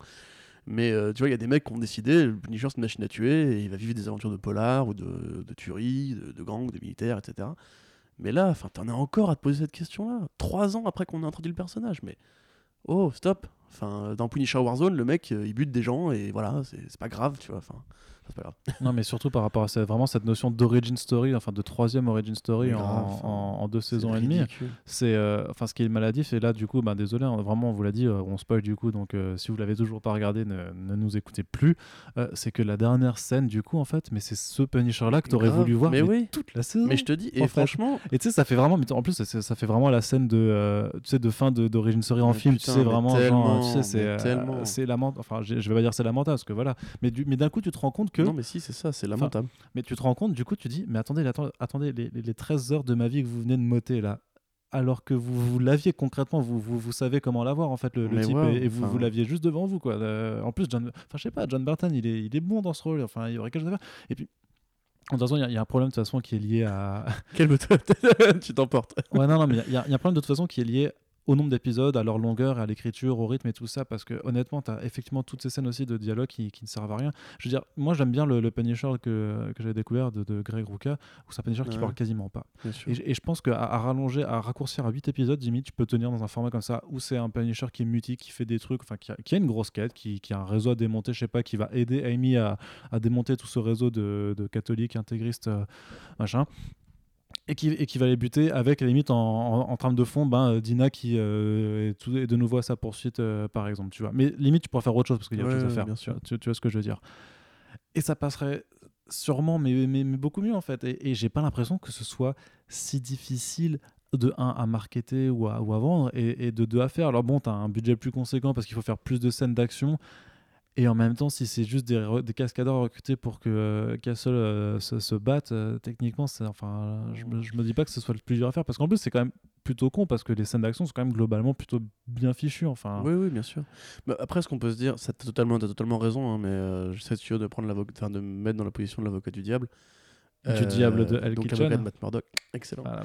B: Mais euh, tu vois, il y a des mecs qui ont décidé, le Punisher, c'est une machine à tuer, et il va vivre des aventures de polar, ou de, de tuerie, de, de gangs, de militaires, etc. Mais là, t'en as encore à te poser cette question-là. Trois ans après qu'on a introduit le personnage. Mais oh, stop. Enfin, dans Punisher Warzone, le mec, euh, il bute des gens, et voilà, c'est pas grave, tu vois. Enfin, c'est pas grave.
A: Non, mais surtout par rapport à cette, vraiment cette notion d'origin story, enfin de troisième origin story en, deux saisons et demie. C'est, euh, enfin, ce qui est maladif. Et là, du coup, bah, désolé, hein, vraiment, on vous l'a dit, euh, on spoil du coup. Donc, euh, si vous l'avez toujours pas regardé, ne, ne nous écoutez plus. C'est que la dernière scène, du coup, en fait, mais c'est ce Punisher-là que t'aurais voulu voir
B: Mais oui.
A: toute la saison.
B: Mais je te dis, et
A: fait.
B: franchement,
A: Et tu sais, ça fait vraiment, mais en plus, ça, ça fait vraiment la scène de, tu sais, de fin de- d'origine story en
B: Mais
A: film.
B: putain,
A: tu sais, vraiment, genre, tu sais, c'est, c'est lamentable. Enfin, je je vais pas dire c'est lamentable parce que voilà. Mais, du, mais d'un coup, tu te rends compte que,
B: non, mais si, c'est ça, c'est lamentable.
A: mais tu te rends compte, du coup, tu dis, mais attendez, attendez, les, les- les 13 heures de ma vie que vous venez de m'ôter là. Alors que vous, vous l'aviez concrètement, vous, vous, vous savez comment l'avoir en fait le, le type
B: ouais,
A: et, et vous, vous l'aviez juste devant vous quoi. Euh, en plus, John, enfin je sais pas, John Burton il est, il est bon dans ce rôle. Enfin il y aurait quelque chose à faire. Et puis de toute façon il y a- il y, a un problème de toute façon qui est lié à, *laughs*
B: Calme-toi, *laughs* tu t'emportes?
A: Ouais, non, non, mais il y, y a un problème de toute façon qui est lié au nombre d'épisodes, à leur longueur, à l'écriture, au rythme et tout ça, parce que honnêtement, tu as effectivement toutes ces scènes aussi de dialogue qui, qui ne servent à rien. Je veux dire, moi j'aime bien le, le Punisher que, que j'ai découvert de, de Greg Rucka, où c'est un Punisher qui
B: Ouais.
A: parle quasiment pas. Et, je- et je pense qu'à à rallonger, à raccourcir à 8 épisodes, Jimmy, tu peux tenir dans un format comme ça, où c'est un Punisher qui est mutique, qui fait des trucs, enfin qui a, qui a une grosse quête, qui, qui a un réseau à démonter, je sais pas, qui va aider Amy à, à démonter tout ce réseau de, de catholiques, intégristes, euh, machin et qui, et qui va les buter avec à la limite en, en, en trame de fond ben, euh, Dina qui euh, est, tout- est de nouveau à sa poursuite euh, par exemple tu vois. Mais limite tu pourrais faire autre chose parce qu'il y a autre chose à faire.
B: bien
A: tu,
B: sûr.
A: vois, tu- tu vois ce que je veux dire. Et ça passerait sûrement mais, mais, mais beaucoup mieux en fait. Et, et j'ai pas l'impression que ce soit si difficile de 1 à marketer ou à, ou à vendre et, et de 2 à faire. Alors bon tu as un budget plus conséquent parce qu'il faut faire plus de scènes d'action et en même temps, si c'est juste des, des cascadeurs recrutés pour que euh, Castle euh, se, se batte, euh, techniquement, enfin, je, je me dis pas que ce soit le plus dur à faire parce qu'en plus, c'est quand même plutôt con parce que les scènes d'action sont quand même globalement plutôt bien fichues. Enfin,
B: Oui, oui, bien sûr. Mais après, ce qu'on peut se dire, ça t'as totalement, t'as totalement raison, hein, mais euh, j'essaie de, de prendre l'avocat, de me mettre dans la position de l'avocat du diable.
A: Du diable de Hal
B: Donc
A: Kitchen.
B: de Matt Murdock. Excellent.
A: voilà,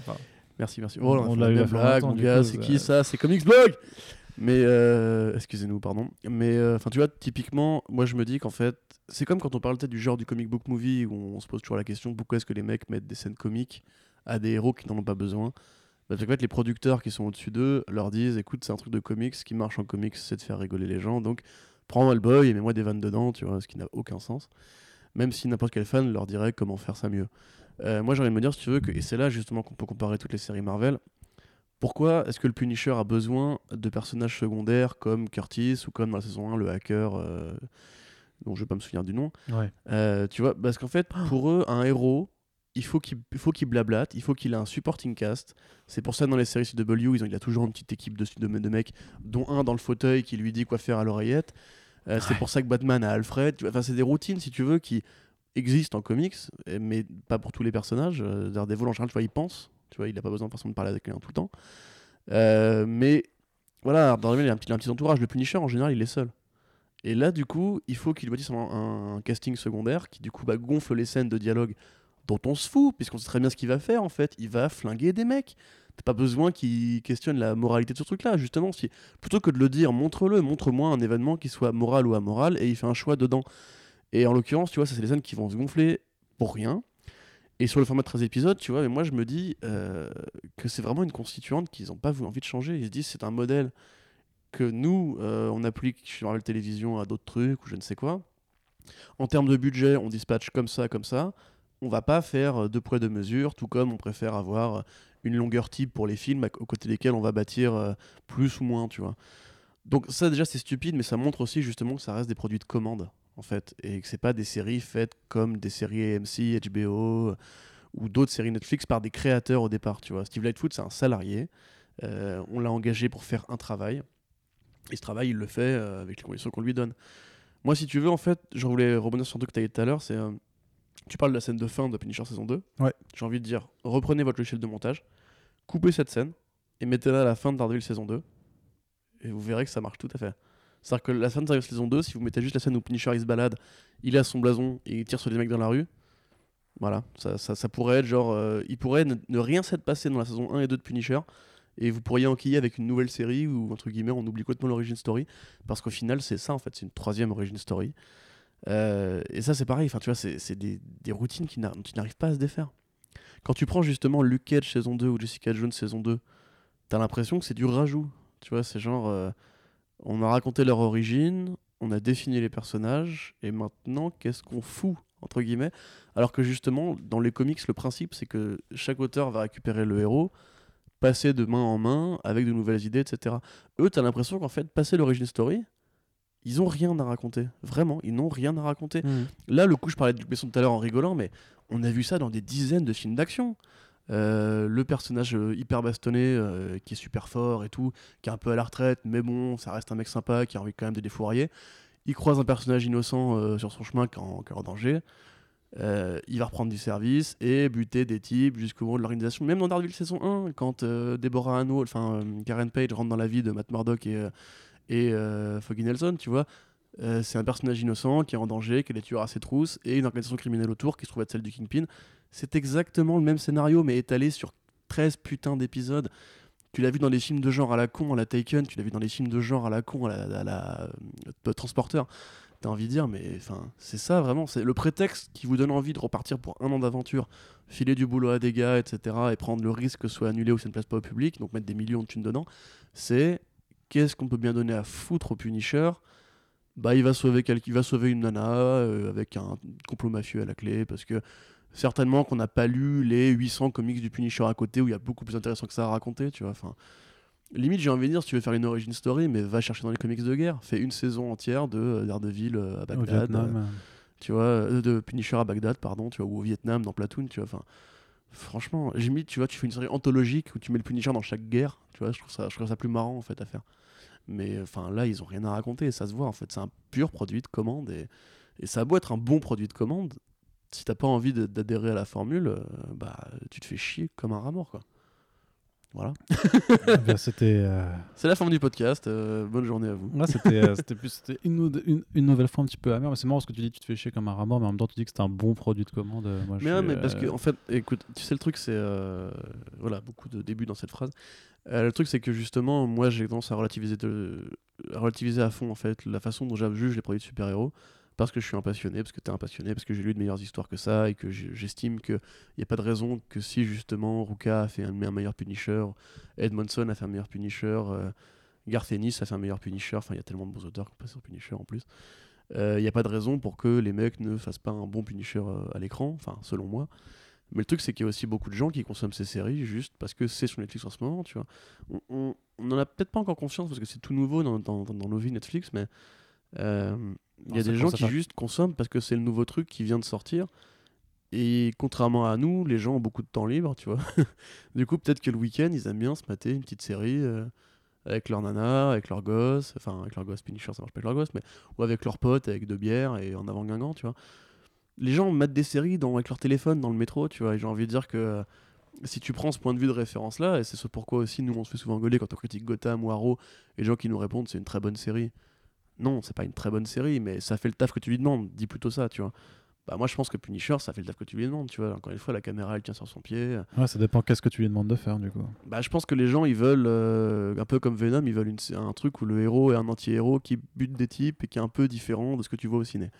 B: Merci, merci. Oh,
A: on
B: on,
A: l'a eu
B: blague, mon gars, c'est
A: euh,
B: qui ça C'est Comics Blog Mais, euh, excusez-nous, pardon. Mais, euh, enfin, tu vois, typiquement, moi je me dis qu'en fait, c'est comme quand on parle peut-être du genre du comic book movie où on se pose toujours la question pourquoi est-ce que les mecs mettent des scènes comiques à des héros qui n'en ont pas besoin? Parce qu'en fait, les producteurs qui sont au-dessus d'eux leur disent écoute, c'est un truc de comics, ce qui marche en comics, c'est de faire rigoler les gens, donc prends-moi le boy et mets-moi des vannes dedans, tu vois, ce qui n'a aucun sens. Même si n'importe quel fan leur dirait comment faire ça mieux. Euh, moi, j'ai envie de me dire, si tu veux, que, et c'est là justement qu'on peut comparer toutes les séries Marvel. Pourquoi est-ce que le Punisher a besoin de personnages secondaires comme Curtis ou comme dans la saison 1 le hacker euh, dont je vais pas me souvenir du nom?
A: Ouais.
B: Euh, Tu vois, parce qu'en fait, pour eux, un héros, il faut qu'il qu'il blablate, il faut qu'il ait un supporting cast. C'est pour ça dans les séries CW, ils ont, il a toujours une petite équipe de, de, de mecs, dont un dans le fauteuil qui lui dit quoi faire à l'oreillette. Euh, C'est pour ça que Batman a Alfred. Enfin, c'est des routines, si tu veux, qui existent en comics, mais pas pour tous les personnages. Euh, Daredevil, en général, tu vois, il pense. Tu vois, il n'a pas besoin de parler avec quelqu'un tout le temps. Euh, mais voilà, Daredevil, il a un petit, il a un petit entourage. Le Punisher, en général, il est seul. Et là, du coup, il faut qu'il bâtisse un, un casting secondaire qui, du coup, bah, gonfle les scènes de dialogue dont on se fout, puisqu'on sait très bien ce qu'il va faire, en fait. Il va flinguer des mecs. T'as pas besoin qu'il questionne la moralité de ce truc-là, justement. Plutôt que de le dire, montre-le, montre-moi un événement qui soit moral ou amoral, et il fait un choix dedans. Et en l'occurrence, tu vois, ça, c'est les scènes qui vont se gonfler pour rien. Et sur le format de 13 épisodes, tu vois, mais moi, je me dis euh, que c'est vraiment une constituante qu'ils n'ont pas voulu- envie de changer. Ils se disent, c'est un modèle que nous, euh, on applique chez Marvel Télévision à d'autres trucs ou je ne sais quoi. En termes de budget, on dispatche comme ça, comme ça. On va pas faire deux poids, deux mesures, tout comme on préfère avoir une longueur type pour les films aux côtés desquels on va bâtir plus ou moins, tu vois. Donc ça déjà c'est stupide, mais ça montre aussi justement que ça reste des produits de commande en fait, et que c'est pas des séries faites comme des séries AMC, HBO ou d'autres séries Netflix par des créateurs au départ, tu vois. Steve Lightfoot c'est un salarié, euh, on l'a engagé pour faire un travail, et ce travail il le fait euh, avec les conditions qu'on lui donne. Moi si tu veux en fait, je voulais rebondir sur un truc que tu as dit tout à l'heure, c'est euh, tu parles de la scène de fin de Punisher saison 2.
A: Ouais.
B: J'ai envie de dire, reprenez votre logiciel de montage, coupez cette scène et mettez-la à la fin de Daredevil saison 2 et vous verrez que ça marche tout à fait. C'est-à-dire que la fin de saison 2, si vous mettez juste la scène où Punisher il se balade, il a son blason et il tire sur des mecs dans la rue, voilà, ça, ça, pourrait être genre. Euh, il pourrait ne, rien s'être passé dans la saison 1 et 2 de Punisher, et vous pourriez enquiller avec une nouvelle série où, entre guillemets, on oublie complètement l'origin story, parce qu'au final, c'est ça en fait, c'est une troisième origin story. Euh, et ça, c'est pareil, tu vois, c'est des, des, routines qui n'arrivent pas à se défaire. Quand tu prends justement Luke Cage saison 2 ou Jessica Jones saison 2, t'as l'impression que c'est du rajout. Tu vois, c'est genre. Euh, on a raconté leur origine, on a défini les personnages, et maintenant, qu'est-ce qu'on fout entre guillemets? Alors que justement dans les comics le principe c'est que chaque auteur va récupérer le héros passer de main en main avec de nouvelles idées etc eux t'as l'impression qu'en fait passer l'origine story ils ont rien à raconter. Vraiment ils n'ont rien à raconter.
A: Mmh.
B: là le coup je parlais de Luc Besson tout à l'heure en rigolant mais on a vu ça dans des dizaines de films d'action euh, le personnage euh, hyper bastonné, euh, qui est super fort et tout, qui est un peu à la retraite, mais bon, ça reste un mec sympa, qui a envie quand même de défourailler. Il croise un personnage innocent sur son chemin qui est en, danger. il va reprendre du service et buter des types jusqu'au moment de l'organisation. Même dans Daredevil saison 1, quand Deborah Hanno, enfin Karen Page rentre dans la vie de Matt Murdock et, et Foggy Nelson, tu vois, c'est un personnage innocent qui est en danger, qui les tueurs à ses trousses, et une organisation criminelle autour qui se trouve être celle du Kingpin. C'est exactement le même scénario, mais étalé sur 13 putains d'épisodes. Tu l'as vu dans les films de genre à la con, à la Taken, tu l'as vu dans les films de genre à la con, à la, à euh. T'as envie de dire, mais c'est ça vraiment, c'est le prétexte qui vous donne envie de repartir pour un an d'aventure, filer du boulot à des gars, etc., et prendre le risque que ce soit annulé ou que ça ne place pas au public, donc mettre des millions de thunes dedans. C'est qu'est-ce qu'on peut bien donner à foutre au Punisher? Bah il va sauver quelqu'un, il va sauver une nana euh, avec un complot mafieux à la clé parce que certainement qu'on n'a pas lu les 800 comics du Punisher à côté où il y a beaucoup plus intéressant que ça à raconter, tu vois. Enfin, limite j'ai envie de dire si tu veux faire une origin story, mais va chercher dans les comics de guerre, fais une saison entière de euh, Daredevil euh, à Bagdad,
A: Vietnam,
B: euh, tu vois, euh, de Punisher à Bagdad, pardon, tu vois, ou au Vietnam dans Platoon, tu vois. Enfin, franchement, limite tu vois, tu fais une série anthologique où tu mets le Punisher dans chaque guerre, tu vois, je trouve ça, je trouve ça plus marrant en fait à faire. Mais enfin là, ils ont rien à raconter, ça se voit en fait. C'est un pur produit de commande et, et ça a beau être un bon produit de commande, si t'as pas envie d'adhérer à la formule, euh, bah tu te fais chier comme un rat mort quoi. Voilà. *laughs*
A: eh c'était. euh,
B: C'est la fin du podcast. euh, bonne journée à vous.
A: Là, c'était *laughs* c'était plus une, une, une nouvelle fois un petit peu amère, mais c'est marrant parce que tu dis tu te fais chier comme un rat mort, mais en même temps tu dis que c'était un bon produit de commande. Moi, je
B: Mais, ouais,
A: suis,
B: mais parce que en fait, écoute, tu sais le truc c'est voilà beaucoup de débuts dans cette phrase. Le truc c'est que justement moi j'ai tendance à relativiser de à relativiser à fond en fait la façon dont je juge les produits de super héros parce que je suis un passionné, parce que t'es un passionné, parce que j'ai lu de meilleures histoires que ça et que j'estime qu'il n'y a pas de raison que si justement Ruka a fait un, meilleur Punisher, Edmondson a fait un meilleur Punisher, euh, Garth Ennis a fait un meilleur Punisher, enfin il y a tellement de bons auteurs qui passé sur Punisher en plus. Il n'y a pas de raison pour que les mecs ne fassent pas un bon Punisher euh, à l'écran, enfin selon moi. Mais le truc, c'est qu'il y a aussi beaucoup de gens qui consomment ces séries juste parce que c'est sur Netflix en ce moment, tu vois. On, on, on en a peut-être pas encore confiance parce que c'est tout nouveau dans- dans nos vies Netflix, mais euh, il y a des gens qui juste consomment parce que c'est le nouveau truc qui vient de sortir. Et contrairement à nous, les gens ont beaucoup de temps libre, tu vois. *laughs* du coup, peut-être que le week-end, ils aiment bien se mater une petite série euh, avec leur nana, avec leur gosse, enfin avec leur gosse Punisher, ça marche pas avec leur gosse, mais ou avec leurs potes, avec deux bières et en avant guingant, tu vois. Les gens mettent des séries dans, avec leur téléphone dans le métro, tu vois, et j'ai envie de dire que euh, si tu prends ce point de vue de référence là, et c'est ce pourquoi aussi nous on se fait souvent engueuler quand on critique Gotham ou Arrow, et les gens qui nous répondent c'est une très bonne série. Non, c'est pas une très bonne série, mais ça fait le taf que tu lui demandes, dis plutôt ça, tu vois. Bah moi je pense que Punisher ça fait le taf que tu lui demandes, tu vois. Encore une fois, la caméra elle tient sur son pied.
A: Ouais, ça dépend qu'est-ce que tu lui demandes de faire du coup.
B: Bah, je pense que les gens, ils veulent, euh, un peu comme Venom, ils veulent une- un truc où le héros est un anti-héros qui bute des types et qui est un peu différent de ce que tu vois au ciné.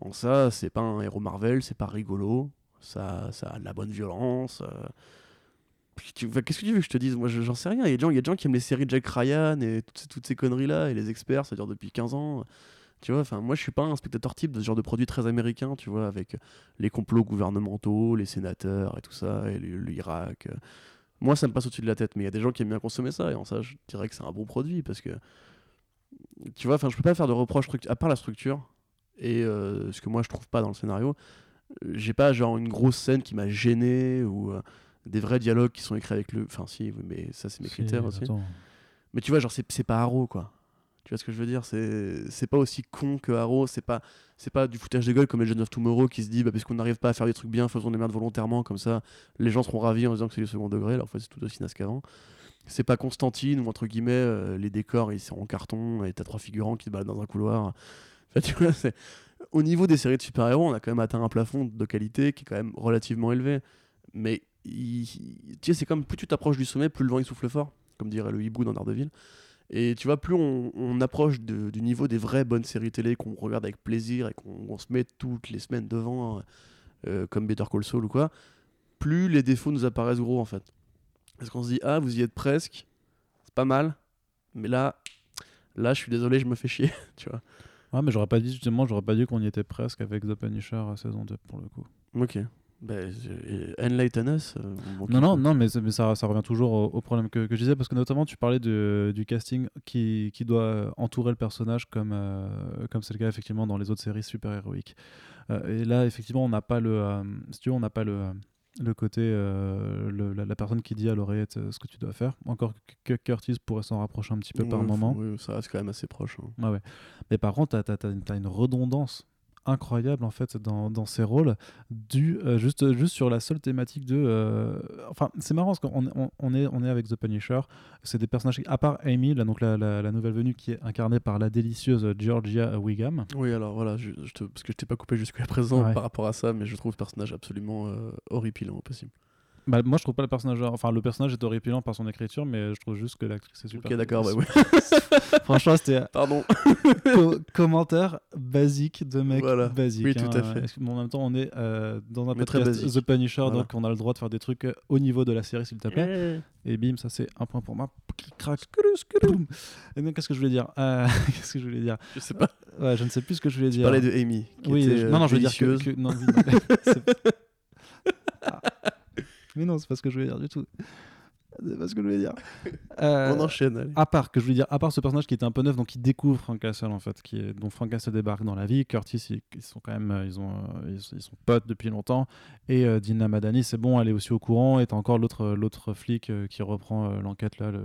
B: En ça, c'est pas un héros Marvel, c'est pas rigolo, ça, ça a de la bonne violence. euh. Qu'est-ce que tu veux que je te dise? Moi, je- j'en sais rien. Il y, a des gens, il y a des gens qui aiment les séries Jack Ryan et toutes ces, toutes ces conneries-là, et les experts, ça dure depuis 15 ans. Tu vois, enfin, moi, je suis pas un spectateur type de ce genre de produit très américain, tu vois, avec les complots gouvernementaux, les sénateurs et tout ça, et l'Irak. Moi, ça me passe au-dessus de la tête, mais il y a des gens qui aiment bien consommer ça, et en ça, je dirais que c'est un bon produit, parce que, tu vois, enfin, je peux pas faire de reproches, à part la structure, et euh, ce que moi, je trouve pas dans le scénario, euh, j'ai pas, genre, une grosse scène qui m'a gêné, ou euh, des vrais dialogues qui sont écrits avec le... Enfin, si, oui, mais ça, c'est mes
A: Si,
B: critères aussi.
A: attends.
B: Mais tu vois, genre, c'est pas Arrow, quoi. Tu vois ce que je veux dire? C'est pas aussi con que Arrow, c'est pas, c'est pas du foutage de gueule comme Legend of Tomorrow qui se dit, bah, parce qu'on n'arrive pas à faire des trucs bien, faisons des merdes volontairement, comme ça, les gens seront ravis en disant que c'est du second degré, alors en fait, c'est tout aussi naze qu'avant. C'est pas Constantine, où entre guillemets, euh, les décors, ils sont en carton, et t'as trois figurants qui se baladent dans un couloir. Enfin, tu vois, c'est... Au niveau des séries de super-héros, on a quand même atteint un plafond de qualité qui est quand même relativement élevé. Mais il- tu sais, c'est comme plus tu t'approches du sommet, plus le vent il souffle fort, comme dirait le hibou dans Daredevil. Et tu vois, plus on, on approche de- du niveau des vraies bonnes séries télé qu'on regarde avec plaisir et qu'on on se met toutes les semaines devant, euh, comme Better Call Saul ou quoi, plus les défauts nous apparaissent gros en fait. Parce qu'on se dit, ah, vous y êtes presque, c'est pas mal, mais là, là, je suis désolé, je me fais chier, *laughs* tu vois.
A: Ouais, mais j'aurais pas dit justement, j'aurais pas dit qu'on y était presque avec The Punisher euh, saison 2 pour le coup.
B: Ok. Ben, je- Enlighten us. euh,
A: Non, non, non, mais, ça, ça revient toujours au, au problème que, que je disais, parce que notamment tu parlais de- du casting qui, qui doit entourer le personnage comme euh, comme c'est le cas effectivement dans les autres séries super-héroïques. Euh, et là, effectivement, on n'a pas le, euh, si tu veux, on n'a pas le, euh, le côté, euh, le- la, la personne qui dit à l'oreillette euh, ce que tu dois faire. Encore que Curtis pourrait s'en rapprocher un petit peu par moment.
B: oui, ça reste quand même assez proche. hein.
A: Ouais, ouais. Mais par contre, tu as, une redondance incroyable en fait dans, dans ces rôles dû euh, juste, juste sur la seule thématique de euh, enfin c'est marrant parce qu'on on, on est, on est avec The Punisher c'est des personnages à part Amy là, donc la, la, la nouvelle venue qui est incarnée par la délicieuse Georgia Wiggum
B: Oui, alors voilà, je, je te- parce que je t'ai pas coupé jusqu'à présent
A: Ouais.
B: par rapport à ça, mais je trouve le personnage absolument euh, horripilant au possible.
A: Bah, moi je trouve pas le personnage enfin le personnage est horripilant par son écriture mais je trouve juste que l'actrice est super
B: ok, d'accord, bah oui. *laughs*
A: franchement c'était
B: Pardon. *laughs*
A: Co- commentaire basique de mec
B: Voilà.
A: basique.
B: Oui, tout à
A: hein.
B: fait.
A: Bon, en même temps, on est euh, dans un
B: Mais très
A: podcast
B: basique.
A: The Punisher,
B: Voilà.
A: donc on a le droit de faire des trucs euh, au niveau de la série, s'il te plaît. Et bim, ça c'est un point pour moi. Crac. Et donc, qu'est-ce que je voulais dire Euh, *laughs* Qu'est-ce que je voulais dire
B: Je sais pas.
A: Ouais, je ne sais plus ce que je voulais
B: Tu
A: dire.
B: parlais de Amy. Qui
A: oui,
B: était,
A: je-
B: euh,
A: non, non, je veux dire que. non. Mais non, c'est pas ce que je voulais dire du tout. C'est pas ce que je voulais dire. *laughs* Euh,
B: On enchaîne, allez.
A: à part que je voulais dire, à part ce personnage qui était un peu neuf, donc il découvre Frank Castle en fait, qui est, dont Frank Castle débarque dans la vie. Curtis, ils, ils sont quand même, euh, ils ont, euh, ils, sont- ils sont potes depuis longtemps. Et euh, Dina Madani, c'est bon, elle est aussi au courant. Et t'as encore l'autre, l'autre flic euh, qui reprend euh, l'enquête là, le-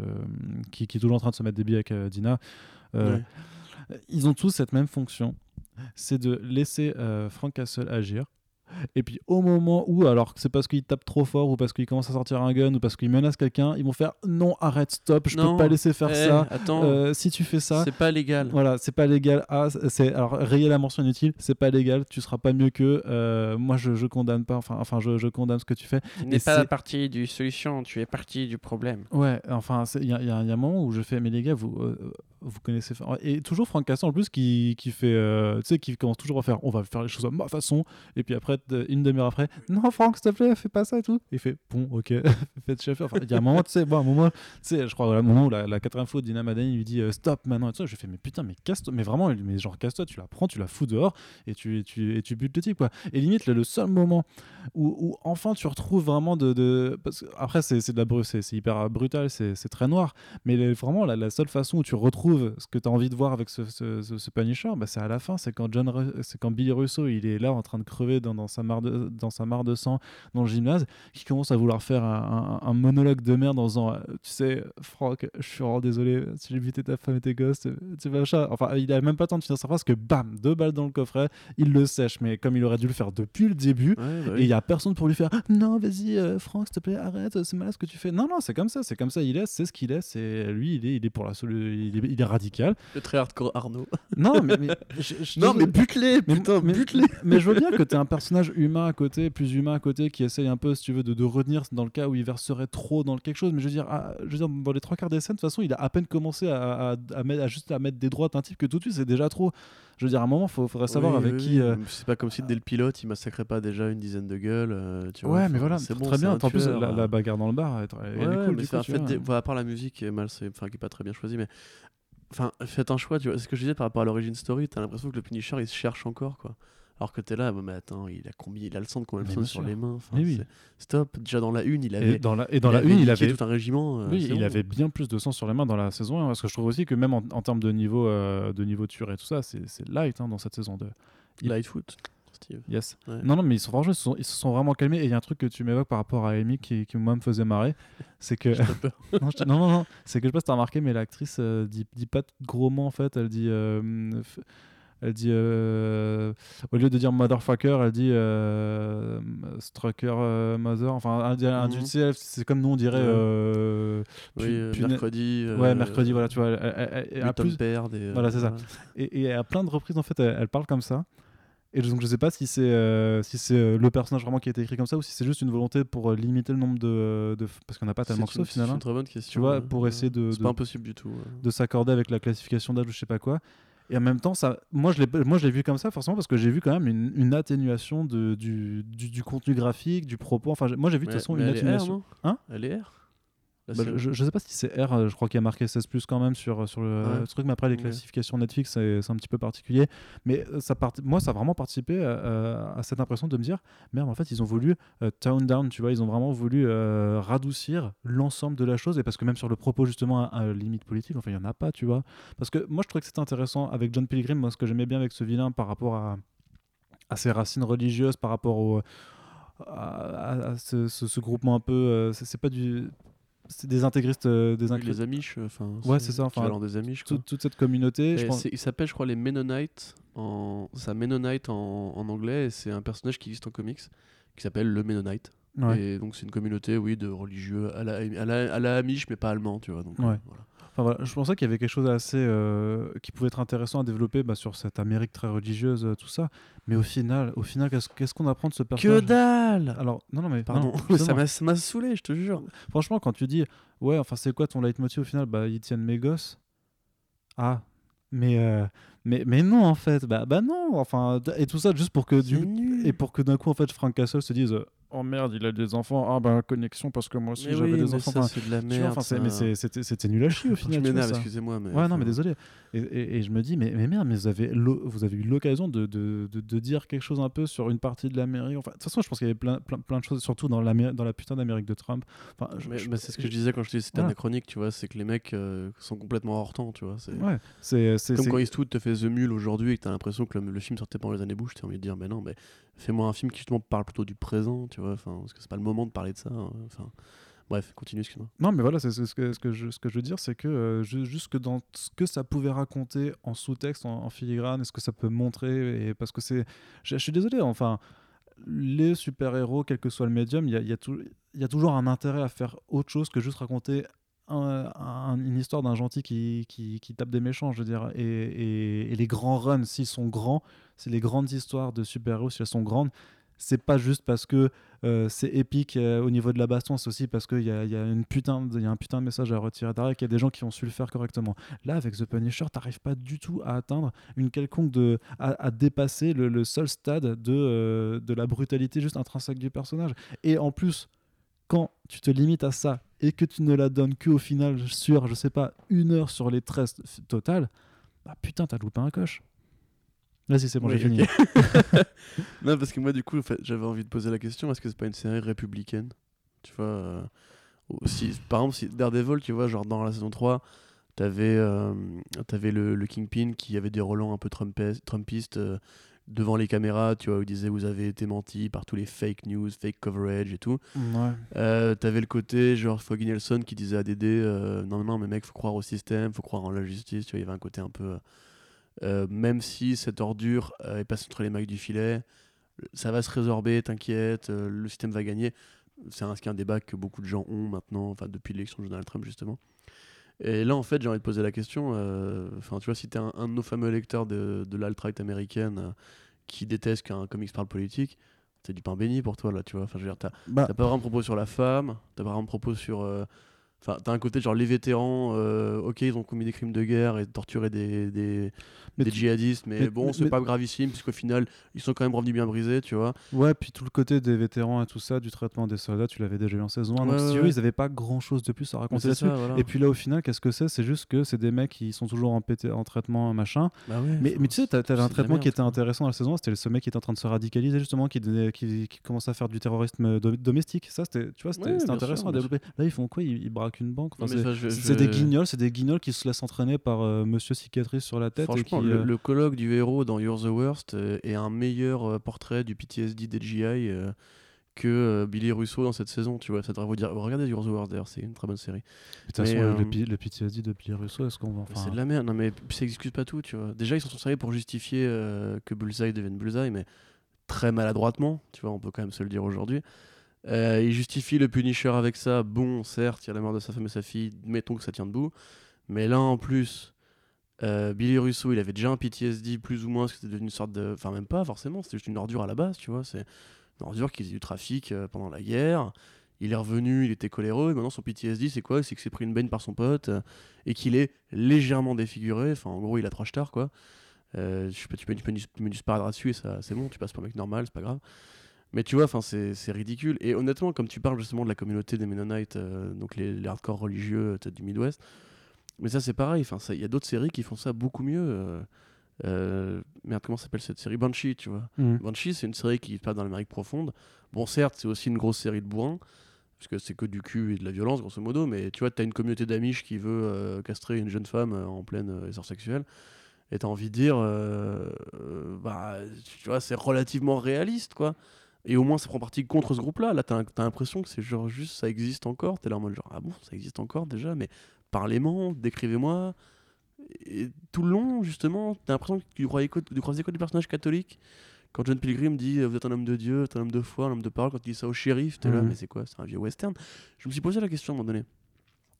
A: qui, qui est toujours en train de se mettre des billes avec euh, Dina. Euh,
B: Ouais.
A: Ils ont tous cette même fonction, c'est de laisser euh, Frank Castle agir. Et puis au moment où, alors que c'est parce qu'il tape trop fort ou parce qu'il commence à sortir un gun ou parce qu'il menace quelqu'un, ils vont faire non, arrête, stop, je
B: Non,
A: peux pas laisser faire
B: Eh,
A: ça.
B: Attends,
A: Euh, si tu fais ça,
B: c'est pas légal.
A: voilà, c'est pas légal. Ah, c'est alors rayer la mention inutile, c'est pas légal. Tu seras pas mieux que euh, moi. Je, je condamne pas. Enfin, enfin, je, je condamne ce que tu fais.
C: Tu n'es pas partie du solution, tu es partie du problème.
A: Ouais, enfin, y, y il y a un moment où je fais, mais les gars, vous, euh, vous connaissez. Et toujours Franck Casson en plus qui, qui fait, euh, tu sais, qui commence toujours à faire, on va faire les choses à ma façon. Et puis après, une demi-heure après, non, Franck, s'il te plaît, fais pas ça et tout. Il fait, bon, ok, *laughs* faites chef. Enfin, il y a un moment, tu sais, bon, un moment, tu sais, je crois, le moment où la, la quatrième fois, Dina Madani lui dit, euh, stop maintenant et tout. Je fais, mais putain, mais casse-toi, mais vraiment, mais genre, casse-toi, tu la prends, tu la fous dehors et tu, et tu, et tu butes le type, quoi. Et limite, le, seul moment où, où enfin tu retrouves vraiment de. Parce que après, c'est de la c'est hyper brutal, c'est très noir. Mais vraiment, la seule façon où tu retrouves ce que tu as envie de voir avec ce, ce, ce- ce Punisher, bah, c'est à la fin. C'est quand, John Ru- c'est quand Billy Russo il est là en train de crever dans, dans, sa, mare de, dans sa mare de sang dans le gymnase, qui commence à vouloir faire un, un- un monologue de merde en disant euh, Tu sais, Franck, je suis vraiment désolé si j'ai buté ta femme et tes gosses. Tu vas. Enfin, il a même pas le temps de finir sa phrase que bam, deux balles dans le coffret, il le sèche. Mais comme il aurait dû le faire depuis le début,
B: Ouais, bah oui.
A: et il y a personne pour lui faire non vas-y euh, Franck s'il te plaît arrête c'est malade ce que tu fais non non c'est comme ça c'est comme ça il est c'est ce qu'il est c'est lui il est il est pour la solu- il est, il est radical
B: Le très hardcore Arnaud. *laughs*
A: non mais, mais je- je-
B: non, mais bute-les,
A: mais,
B: putain,
A: mais,
B: bute-les.
A: mais je veux bien que tu un personnage humain à côté, plus humain à côté, qui essaye un peu, si tu veux, de, de retenir dans le cas où il verserait trop dans le quelque chose. Mais je veux dire, ah, je veux dire dans les trois quarts des scènes, de toute façon, il a à peine commencé à, à, à mettre, à juste à mettre des droites un type que tout de suite, c'est déjà trop. Je veux dire, à un moment, il faudrait savoir
B: Oui,
A: avec
B: oui,
A: qui. euh,
B: C'est pas comme si dès le pilote, il massacrait pas déjà une dizaine de gueules. euh, tu vois,
A: Ouais, mais voilà,
B: c'est bon,
A: très bien. En plus,
B: tueur,
A: la,
B: euh.
A: la bagarre dans le bar, elle, elle est cool.
B: mais
A: coup,
B: fait.
A: vois.
B: des- à part la musique qui est mal, c'est- enfin qui est pas très bien choisie, mais Enfin, faites un choix, tu vois. C'est ce que je disais par rapport à l'origin story. T'as l'impression que le Punisher il se cherche encore, quoi. Alors que t'es là, bah, mais attends, il a combien, il a le sang de combien de personnes sur les mains. Enfin,
A: oui.
B: Stop. Déjà dans la une, il
A: Et
B: avait.
A: dans la, et dans
B: il
A: la
B: avait
A: une, il avait.
B: tout un régiment. euh,
A: Oui, il
B: bon.
A: avait bien plus de sang sur les mains dans la saison 1, parce que je trouve aussi que même en, en termes de niveau, euh, de niveau tueur et tout ça, c'est c'est light hein, dans cette saison 2. il-
B: Lightfoot,
A: Yes.
B: Ouais.
A: Non, non, mais ils sont franchement, ils se sont, ils se sont vraiment calmés. Et il y a un truc que tu m'évoques par rapport à Amy qui, qui moi me faisait marrer, c'est que *laughs* *laughs* non, je- non, non, non, c'est que je sais pas si t'as remarqué, mais l'actrice euh, dit, dit pas de gros mots en fait. Elle dit, euh, elle dit, euh, au lieu de dire motherfucker, elle dit euh, strucker euh, mother. Enfin, un- tu sais, c'est comme nous on dirait.
B: Oui, mercredi.
A: Ouais, mercredi, voilà, tu vois. elle- elle- elle- plus- Voilà, c'est ça. et, et à plein de reprises, en fait, elle parle comme ça. Et donc, je sais pas si c'est euh, si c'est euh, le personnage vraiment qui a été écrit comme ça ou si c'est juste une volonté pour euh, limiter le nombre de, de parce qu'on n'a pas tellement que ça au final.
B: c'est une très bonne question.
A: Tu vois, pour essayer de-
B: pas impossible du tout. ouais.
A: de s'accorder avec la classification d'âge ou je sais pas quoi. Et en même temps, ça, moi je l'ai, moi je l'ai vu comme ça forcément parce que j'ai vu quand même une, une atténuation de, du, du, du contenu graphique, du propos. Enfin, moi j'ai vu de toute façon une
B: elle est R,
A: atténuation.
B: non?
A: Hein?
B: Elle est R?
A: Bah, je, je sais pas si c'est R, euh, je crois qu'il y a marqué 16 plus quand même sur, sur le
B: Ouais.
A: truc, mais après les classifications Netflix c'est un petit peu particulier. Mais euh, ça part... moi ça a vraiment participé à, à cette impression de me dire merde, en fait ils ont voulu euh, tone down, tu vois, ils ont vraiment voulu euh, radoucir l'ensemble de la chose. Et parce que même sur le propos justement à, à limite politique, enfin il y en a pas, tu vois. Parce que moi je trouvais que c'était intéressant avec John Pilgrim, moi ce que j'aimais bien avec ce vilain par rapport à, à ses racines religieuses, par rapport au. À, ce, ce- ce groupement un peu euh, c'est pas du c'est des intégristes euh, des
B: Oui, les Amish, euh, enfin.
A: Ouais, c'est ça, enfin,
B: des Amish, quoi.
A: toute, toute cette communauté. je pense-
B: Il s'appelle, je crois, les Mennonites. En... Ça Mennonite en, en anglais. Et c'est un personnage qui existe en comics qui s'appelle le Mennonite.
A: Ouais.
B: Et donc, c'est une communauté, oui, de religieux à la, à la, à la Amish, mais pas allemand, tu vois. Donc,
A: Ouais.
B: euh, voilà.
A: Enfin, voilà, je pensais qu'il y avait quelque chose assez euh, qui pouvait être intéressant à développer bah, sur cette Amérique très religieuse, euh, tout ça. Mais au final, au final, qu'est-ce qu'on apprend de ce
B: Que
A: personnage?
B: dalle
A: Alors, non, non, mais
B: Pardon, *laughs*
A: non,
B: ça m'a ça m'a saoulé, je te jure.
A: Franchement, quand tu dis, ouais, enfin, c'est quoi ton leitmotiv au final? Bah, ils tiennent mes gosses. Ah, mais, euh, mais, mais non, en fait. Bah, bah non, enfin, et tout ça juste pour que du.
B: nul.
A: Et pour que d'un coup, en fait, Frank Castle se dise Oh merde, il a des enfants. Ah, bah, connexion, parce que moi aussi, j'avais
B: oui,
A: des
B: mais
A: enfants.
B: ça, c'est de la
A: vois,
B: ça.
A: mais c'était nul à chier au
B: Je
A: final.
B: m'énerve,
A: ça.
B: excusez-moi. Mais
A: Ouais, non, mais désolé. Et, et- et je me dis, mais, mais merde, mais vous avez, l'o- vous avez eu l'occasion de, de, de, de dire quelque chose un peu sur une partie de l'Amérique. Enfin, de toute façon, je pense qu'il y avait plein, plein, plein de choses, surtout dans, dans la putain d'Amérique de Trump. Enfin, je-
B: Mais,
A: je-
B: mais c'est ce que je disais quand je disais c'était
A: Voilà.
B: anachronique, tu vois, c'est que les mecs euh, sont complètement hors temps, tu vois. C'est
A: Ouais, c'est.
B: comme quand Eastwood te fait The Mule aujourd'hui et que t'as l'impression que le, le film sortait pendant les années Bush, t'as envie de dire, mais non, mais fais-moi un film qui justement parle plutôt du présent, tu vois, parce que c'est pas le moment de parler de ça. hein, bref, continue, excuse-moi.
A: Non, mais voilà, c'est ce que, je, veux dire, c'est que euh, ju- juste que dans ce que ça pouvait raconter en sous-texte, en, filigrane, et ce que ça peut montrer, parce que c'est. Je, suis désolé, enfin, les super-héros, quel que soit le médium, il y a toujours un intérêt à faire autre chose que juste raconter un- un- une histoire d'un gentil qui, qui, tape des méchants, je veux dire. Et, les grands runs, s'ils sont grands, c'est les grandes histoires de super-héros, si elles sont grandes, c'est pas juste parce que euh, c'est épique euh, au niveau de la baston, c'est aussi parce qu'il y a, y, a y a un putain de message à retirer derrière, qu'il y a des gens qui ont su le faire correctement. Là, avec The Punisher, t'arrives pas du tout à atteindre une quelconque de. à, dépasser le, le seul stade de, euh, de la brutalité juste intrinsèque du personnage. Et en plus, quand tu te limites à ça et que tu ne la donnes qu'au final sur, je sais pas, une heure sur les 13 f- totales, bah putain, t'as loupé un coche. Vas-y, c'est bon,
B: Oui,
A: j'ai fini. *laughs* *laughs*
B: non, parce que moi, du coup, j'avais envie de poser la question est-ce que c'est pas une série républicaine Tu vois, euh, si, par exemple, si Daredevil, tu vois, genre dans la saison 3, t'avais euh, t'avais le, le Kingpin qui avait des relents un peu Trumpes- trumpistes euh, devant les caméras, tu vois, où il disait vous avez été menti par tous les fake news, fake coverage et tout.
A: Ouais.
B: Euh, t'avais le côté genre Foggy Nelson qui disait à Dédé euh, non non mais mec faut croire au système faut croire en la justice tu vois il y avait un côté un peu euh, même si cette ordure euh, est passée entre les mailles du filet ça va se résorber t'inquiète euh, le système va gagner c'est un, un débat que beaucoup de gens ont maintenant enfin depuis l'élection de Donald Trump justement et là en fait j'ai envie de poser la question euh, enfin tu vois si t'es un, un de nos fameux lecteurs de, de l'alt-right américaine euh, qui déteste qu'un comics parle politique c'est du pain béni pour toi là tu vois enfin je veux dire t'as
A: Bah,
B: T'as pas vraiment de propos sur la femme, t'as pas vraiment de propos sur. euh, Enfin, t'as un côté genre les vétérans, euh, ok, ils ont commis des crimes de guerre et torturé des, des, djihadistes, mais,
A: mais-
B: bon, c'est pas gravissime, puisqu'au final, ils sont quand même revenus bien brisés, tu vois.
A: Ouais, puis tout le côté des vétérans et tout ça, du traitement des soldats, tu l'avais déjà eu en saison 1. Donc, si tu veux, ils avaient pas grand chose de plus à raconter là-dessus.
B: voilà.
A: Et puis là, au final, qu'est-ce que c'est? C'est juste que c'est des mecs qui sont toujours en, traitement, machin.
B: Bah ouais,
A: Mais, tu sais, t'a- t'avais un traitement qui était intéressant dans la saison 1, c'était ce mec qui était en train de se radicaliser, justement, qui, donnait- qui, qui commençait à faire du terrorisme do- domestique. Ça, c'était tu vois, c'était
B: Ouais,
A: intéressant
B: sûr,
A: à développer. Là, ils font quoi? Ils, ils braquent une banque. Enfin, c'est-
B: je-
A: des guignols, c'est des guignols qui se laissent entraîner par euh, Monsieur Cicatrice sur la tête. et
B: Franchement,
A: qui,
B: le,
A: euh,
B: le colloque du héros dans You're the Worst euh, est un meilleur portrait du PTSD des GI que euh, Billy Russo dans cette saison, tu vois. Ça devrait vous dire. Regardez You're the Worst d'ailleurs, c'est une très bonne série.
A: De toute façon,
B: Mais,
A: le, PTSD de Billy Russo, est-ce qu'on va. Enfin,
B: C'est de la merde, non mais ça excuse pas tout, tu vois. Déjà, ils sont servis pour justifier euh, que Bullseye devienne Bullseye, mais très maladroitement, tu vois, on peut quand même se le dire aujourd'hui. Euh, il justifie le Punisher avec ça. Bon, certes, il y a la mort de sa femme et sa fille, mettons que ça tient debout. Mais là, en plus, euh, Billy Russo, il avait déjà un PTSD plus ou moins, parce que c'était devenu une sorte de. Enfin, même pas forcément, c'était juste une ordure à la base, tu vois. C'est une ordure qui faisait du trafic euh, pendant la guerre. Il est revenu, il était coléreux, et maintenant son PTSD, c'est quoi? C'est qu'il s'est pris une baigne par son pote, et qu'il est légèrement défiguré. Enfin, en gros, il a trois stars, quoi. Sais pas, tu peux, tu peux, tu du sparadrap dessus et ça, c'est bon, tu passes pour un mec normal, c'est pas grave. Mais tu vois, c'est ridicule. Et honnêtement, comme tu parles justement de la communauté des Mennonites, euh, donc les, les hardcore religieux euh, du Midwest, mais ça c'est pareil. Il y a d'autres séries qui font ça beaucoup mieux. euh, euh, merde, comment s'appelle cette série? Banshee, tu vois.
A: hmm.
B: Banshee, c'est une série qui se passe dans l'Amérique profonde. Bon, certes, c'est aussi une grosse série de bourrins, parce que c'est que du cul et de la violence, grosso modo, mais tu vois, t'as une communauté d'Amish qui veut euh, castrer une jeune femme euh, en pleine essor sexuelle, et t'as envie de dire, bah, tu vois, c'est relativement réaliste, quoi. Et au moins, ça prend parti contre ce groupe-là. Là, t'as t'as l'impression que c'est genre juste, ça existe encore. T'es là en mode genre, ah bon, ça existe encore déjà, mais parlez-moi, décrivez-moi. Et tout le long, justement, t'as l'impression que tu croisais que, tu croisais que des personnages catholiques. Quand John Pilgrim dit euh, Vous êtes un homme de Dieu, vous êtes un homme de foi, un homme de parole, quand il dit ça au shérif, t'es là,
A: Mhm.
B: mais c'est quoi? C'est un vieux western. Je me suis posé la question à un moment donné.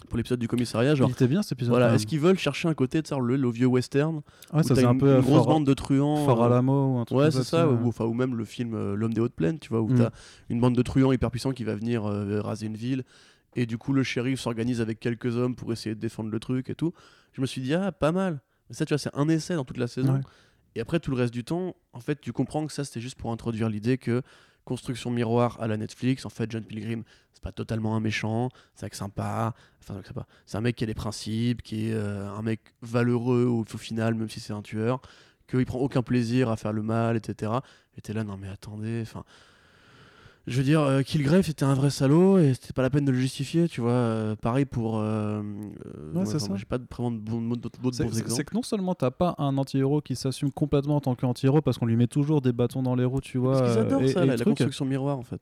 B: Pour l'épisode du commissariat, genre,
A: Il était bien cet épisode.
B: voilà, est-ce qu'ils veulent chercher un côté de ça, le, le vieux western
A: Ouais, Ah, ça faisait un peu
B: une grosse
A: Fort-
B: bande de truands
A: Fort
B: euh,
A: Alamo ou un truc
B: Ouais,
A: comme
B: c'est ça, ou, enfin, ou même le film euh, L'homme des hautes plaines, tu vois, où
A: Mm.
B: t'as une bande de truands hyper puissants qui va venir euh, raser une ville, et du coup le shérif s'organise avec quelques hommes pour essayer de défendre le truc et tout. Je me suis dit, ah, pas mal. Mais ça, tu vois, c'est un essai dans toute la saison.
A: Ouais.
B: Et après, tout le reste du temps, en fait, tu comprends que ça, c'était juste pour introduire l'idée que construction miroir à la Netflix, en fait, John Pilgrim, c'est pas totalement un méchant, c'est un mec sympa, enfin, c'est un mec qui a des principes, qui est euh, un mec valeureux au, au final, même si c'est un tueur, qu'il prend aucun plaisir à faire le mal, etc. Et t'es là, non mais attendez, enfin. Je veux dire, euh, Kilgrave c'était un vrai salaud et c'était pas la peine de le justifier, tu vois. Euh, pareil pour. euh, euh,
A: Ouais, c'est
B: enfin,
A: ça.
B: J'ai pas de- vraiment de bons- d'autres bons
A: c'est- c'est
B: exemples.
A: que non seulement t'as pas un anti-héros qui s'assume complètement en tant qu'anti-héros parce qu'on lui met toujours des bâtons dans les roues, tu vois.
B: Parce qu'ils
A: euh,
B: adorent
A: et-
B: ça,
A: et
B: la, construction miroir en fait.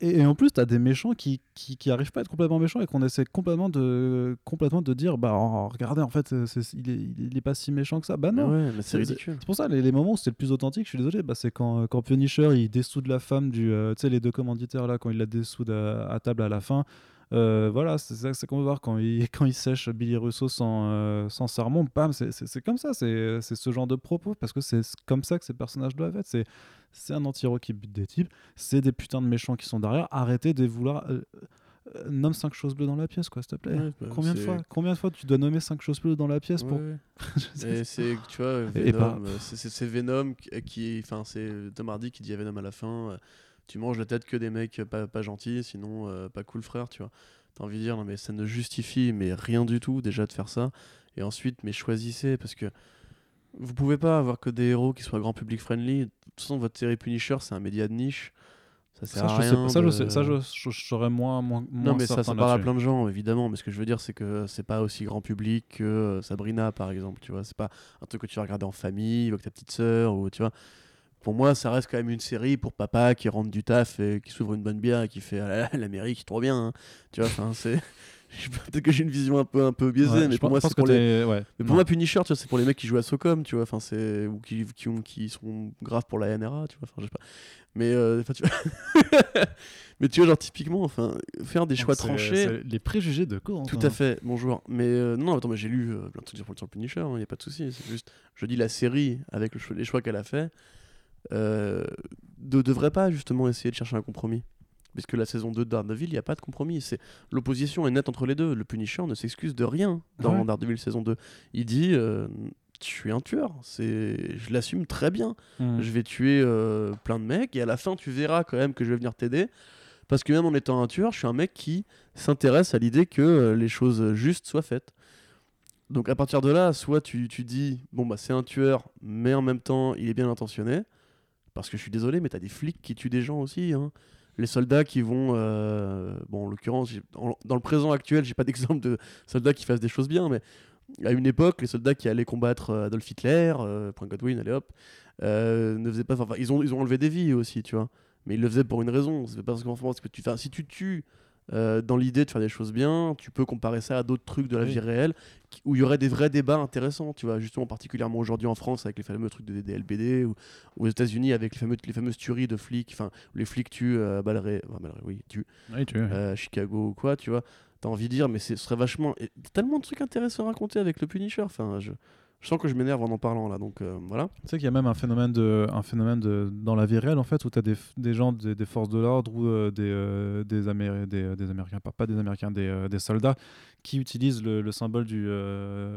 A: Et, et en plus, t'as des méchants qui, qui, qui arrivent pas à être complètement méchants et qu'on essaie complètement de, complètement de dire bah oh, regardez, en fait, il, est, il est pas si méchant que ça. Bah non.
B: ouais, mais c'est ridicule.
A: C'est pour ça, les, les moments où c'est le plus authentique, je suis désolé, bah, c'est quand, euh, quand Punisher il dessoude la femme du. euh, tu sais, les deux commanditaires là, quand il la dessoude à, à table à la fin. Euh, voilà, c'est ça c'est qu'on veut voir quand il, *laughs* quand il sèche Billy Russo sans, euh, sans sermon, bam, c'est- comme ça, c'est ce genre de propos, parce que c'est comme ça que ces personnages doivent être. C'est un anti-héros qui bute des types, c'est des putains de méchants qui sont derrière. Arrêtez de vouloir. euh, euh, nomme 5 choses bleues dans la pièce, quoi, s'il te plaît.
B: Ouais, bah,
A: combien, de fois, combien de fois tu dois nommer 5 choses bleues dans la pièce pour.
B: Ouais, *laughs* c'est, tu vois,
A: Et
B: Venom,
A: pas-
B: euh, c'est- Venom qui- enfin, c'est Tom Hardy qui dit à Venom à la fin, tu manges la tête que des mecs pas, pas gentils, sinon euh, pas cool frère, tu vois. T'as envie de dire, non mais ça ne justifie mais rien du tout déjà de faire ça. Et ensuite, mais choisissez parce que vous pouvez pas avoir que des héros qui soient grand public friendly. De toute façon, votre série Punisher, c'est un média de niche. Ça sert
A: Ça,
B: à
A: je
B: rien.
A: ça, je sais- ça, je, je- je serais moins, moins,
B: non, mais ça, ça parle à plein de gens, évidemment. Mais ce que je veux dire, c'est que c'est pas aussi grand public que euh, Sabrina, par exemple. Tu vois, c'est pas un truc que tu vas regarder en famille, avec ta petite sœur, ou tu vois. Pour moi, ça reste quand même une série pour papa qui rentre du taf et qui s'ouvre une bonne bière et qui fait ah l'Amérique, trop bien. hein. Tu vois, enfin, c'est. *laughs* Peut-être que j'ai une vision un peu, un peu biaisée,
A: Ouais,
B: mais pour moi,
A: pense
B: c'est
A: que
B: pour les.
A: ouais.
B: Mais pour moi, Punisher, c'est pour les mecs qui jouent à Socom, tu vois, enfin, c'est ou qui, qui, ont, qui sont graves pour la NRA, tu vois, enfin, je sais pas. Mais, euh, tu vois... *laughs* mais tu vois, genre, typiquement, enfin, faire des choix tranchés.
A: les préjugés de Corentin.
B: Tout à fait, bonjour. Mais euh, non, attends, mais j'ai lu euh, plein de trucs sur, sur le Punisher, il n'y a pas de souci. C'est juste, je dis la série, avec le les choix qu'elle a fait, ne devrait pas justement essayer de chercher un compromis. Puisque la saison 2 de Daredevil, il n'y a pas de compromis. C'est L'opposition est nette entre les deux. Le Punisher ne s'excuse de rien dans
A: Ouais.
B: Daredevil saison 2. Il dit euh, Je suis un tueur. C'est... Je l'assume très bien.
A: Mm.
B: Je vais tuer euh, plein de mecs et à la fin, tu verras quand même que je vais venir t'aider. Parce que même en étant un tueur, je suis un mec qui s'intéresse à l'idée que euh, les choses justes soient faites. Donc à partir de là, soit tu, tu dis, bon bah c'est un tueur, mais en même temps il est bien intentionné, parce que je suis désolé, mais t'as des flics qui tuent des gens aussi. hein. Les soldats qui vont, euh, bon en l'occurrence, dans le présent actuel, j'ai pas *laughs* d'exemple de soldats qui fassent des choses bien, mais à une époque, les soldats qui allaient combattre euh, Adolf Hitler, euh, point Godwin, allez hop, euh, ne faisaient pas, enfin, ils ont, ils ont enlevé des vies aussi, tu vois. Mais ils le faisaient pour une raison. C'est parce qu'en France que tu, si tu tues euh, dans l'idée de faire des choses bien, tu peux comparer ça à d'autres trucs de la
A: Oui.
B: vie réelle qui- où il y aurait des vrais débats intéressants, tu vois. Justement, particulièrement aujourd'hui en France avec les fameux trucs de DLBD ou, ou aux États-Unis avec les, fameux, les fameuses tueries de flics, enfin, où les flics tuent euh, balles ré- enfin, balles ré- oui, tuent
A: Oui, tu-
B: euh, Chicago ou quoi, tu vois. T'as envie de dire, mais ce serait vachement. et tellement de trucs intéressants à raconter avec le Punisher. Enfin, je, je sens que je m'énerve en en parlant là, donc euh, voilà.
A: Tu sais qu'il y a même un phénomène, de, un phénomène de, dans la vie réelle, en fait, où tu as des, des gens des, des forces de l'ordre ou euh, des, euh, des, Améri- des, des Américains, pas, pas des Américains, des, des soldats qui utilisent le, le symbole du,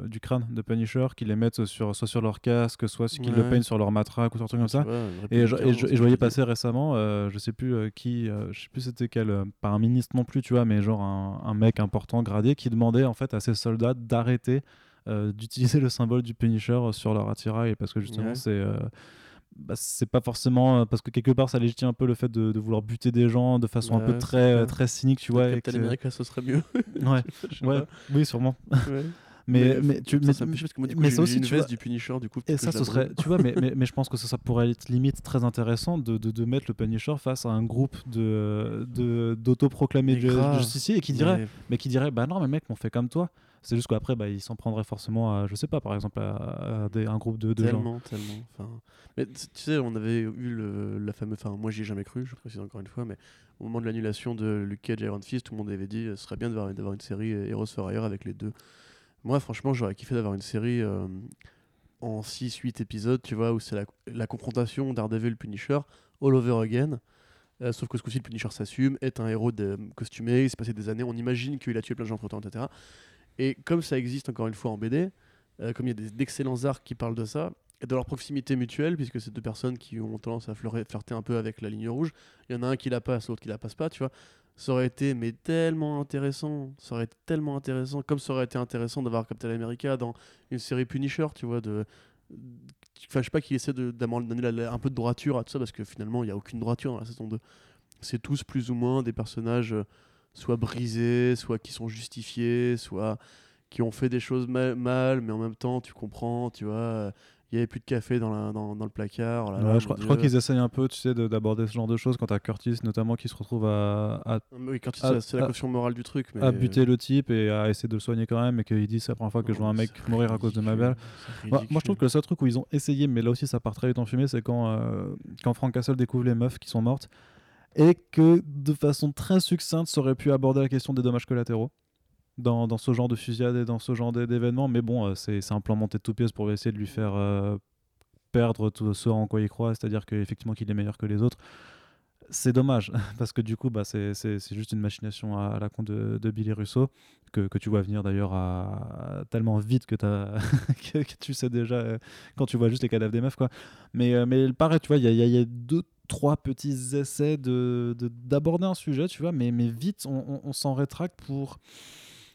A: du crâne de Punisher, qui les mettent sur, soit sur leur casque, soit qu'ils le peignent sur leur matraque ou sur un truc comme ça. Et je, et, je,
B: républicain,
A: et
B: c'est
A: je
B: ce que
A: voyais passer récemment, je sais plus qui, je sais plus c'était quel, pas un ministre non plus, tu vois, mais genre un, un mec important gradé qui demandait en fait à ses soldats d'arrêter d'utiliser le symbole du Punisher sur leur attirail parce que justement
B: Ouais.
A: c'est euh, bah, c'est pas forcément euh, parce que quelque part ça légitime un peu le fait de, de vouloir buter des gens de façon un peu très euh, très cynique tu vois
B: Captain
A: que-
B: America, ce serait mieux. *laughs*
A: ouais *laughs* oui sûrement
B: Ouais. *laughs*
A: mais mais, tu mais,
B: ça parce que moi, du coup,
A: mais ça aussi,
B: une
A: tu
B: veste
A: vois-
B: du Punisher, du coup.
A: Et ça, ce serait, tu vois, mais, mais, mais je pense que ça, ça pourrait être limite très intéressant de, de, de mettre le Punisher face à un groupe de, de, d'autoproclamés
B: Mais
A: ju-
B: grave.
A: justiciers et qui dirait,
B: Mais-
A: mais qui dirait, bah non, mais mec, on fait comme toi. C'est juste qu'après, bah, ils s'en prendraient forcément à, je sais pas, par exemple, à, un groupe de, de gens.
B: tellement, tellement. Mais tu sais, on avait eu le, la fameuse. Enfin, moi, j'y ai jamais cru, je précise encore une fois, mais au moment de l'annulation de Luke Cage et Iron Fist, tout le monde avait dit euh, ce serait bien d'avoir une série euh, Heroes for Hire avec les deux. Moi, franchement, j'aurais kiffé d'avoir une série euh, en 6-8 épisodes, tu vois, où c'est la, la confrontation Daredevil Punisher all over again. Sauf que ce coup-ci, le Punisher s'assume, est un héros de, costumé, il s'est passé des années, on imagine qu'il a tué plein de gens entre temps, etc. Et comme ça existe encore une fois en BD, euh, comme il y a d'excellents arcs qui parlent de ça, et de leur proximité mutuelle, puisque c'est deux personnes qui ont tendance à flirter un peu avec la ligne rouge, il y en a un qui la passe, l'autre qui la passe pas, tu vois. Ça aurait été mais tellement intéressant, ça aurait été tellement intéressant, comme ça aurait été intéressant d'avoir Captain America dans une série Punisher, tu vois, de enfin je sais pas qu'il essaie de d'amener un peu de droiture à tout ça parce que finalement il y a aucune droiture dans la saison 2. C'est tous plus ou moins des personnages euh, soit brisés, soit qui sont justifiés, soit qui ont fait des choses ma- mal, mais en même temps tu comprends, tu vois, il y avait plus de café dans, la- dans, dans le placard. oh là
A: Ouais,
B: là,
A: je, crois, je crois
B: Dieu.
A: qu'ils essayent un peu, tu sais, de- d'aborder ce genre de choses quand t'as Curtis notamment qui se retrouve à, à,
B: Oui,
A: à-
B: c'est la
A: à-
B: caution morale du truc. Mais...
A: à buter le type et à essayer de le soigner quand même et qu'il dit c'est la première fois que je vois un mec mourir à cause de ma belle. Moi, moi, je trouve que le seul truc où ils ont essayé, mais là aussi ça part très vite en fumée, c'est quand, euh, quand Frank Castle découvre les meufs qui sont mortes et que de façon très succincte, ça aurait pu aborder la question des dommages collatéraux dans, ce genre de fusillade et dans ce genre d'é- d'événements. Mais bon, euh, c'est c'est un plan monté de toutes pièces pour essayer de lui faire euh, perdre tout ce en quoi il croit, c'est-à-dire qu'effectivement qu'il est meilleur que les autres. C'est dommage, *laughs* parce que du coup, bah, c'est juste une machination à, la con de, de Billy Russo, que, que tu vois venir d'ailleurs à, tellement vite *laughs* que, que, tu sais déjà euh, quand tu vois juste les cadavres des meufs. Quoi. Mais, euh, mais pareil, tu vois, il y a, y a- y a deux, trois petits essais d'aborder de, d'aborder un sujet, tu vois, mais, mais vite, on s'en rétracte pour.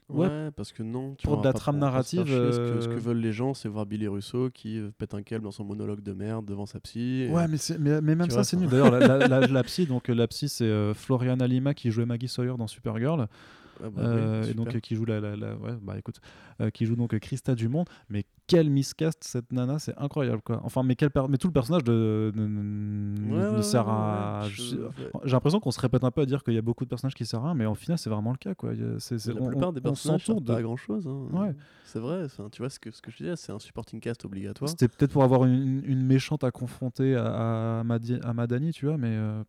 B: Ouais,
A: Ouais,
B: parce que non. tu
A: pour de la trame narrative.
B: Ce, que, ce que
A: euh,
B: veulent les gens, c'est voir Billy Russo qui euh, pète un câble dans son monologue de merde devant sa psy.
A: Ouais, mais, c'est- mais, mais même ça, c'est nul. D'ailleurs, la, la, la- la psy, donc euh, la psy, c'est euh, Floriana Lima qui jouait Maggie Sawyer dans Supergirl.
B: Ah bah oui,
A: Euh, et donc qui joue la, la, la- ouais bah écoute euh, qui joue donc Christa Dumont mais quelle miscast cette nana c'est incroyable quoi enfin mais quel mais tout le personnage de, de- ne-
B: Ouais,
A: ne
B: ouais,
A: sert à j'ai l'impression qu'on se répète un peu à dire qu'il y a beaucoup de personnages qui servent à rien mais au final c'est vraiment le cas quoi
B: la
A: on,
B: plupart des
A: on
B: personnages
A: de
B: pas à grand chose.
A: Ouais.
B: C'est vrai, tu vois ce que, ce que je disais, c'est un supporting cast obligatoire.
A: c'était peut-être pour avoir une, une méchante à confronter à, à, Madi- à Madani tu vois mais euh,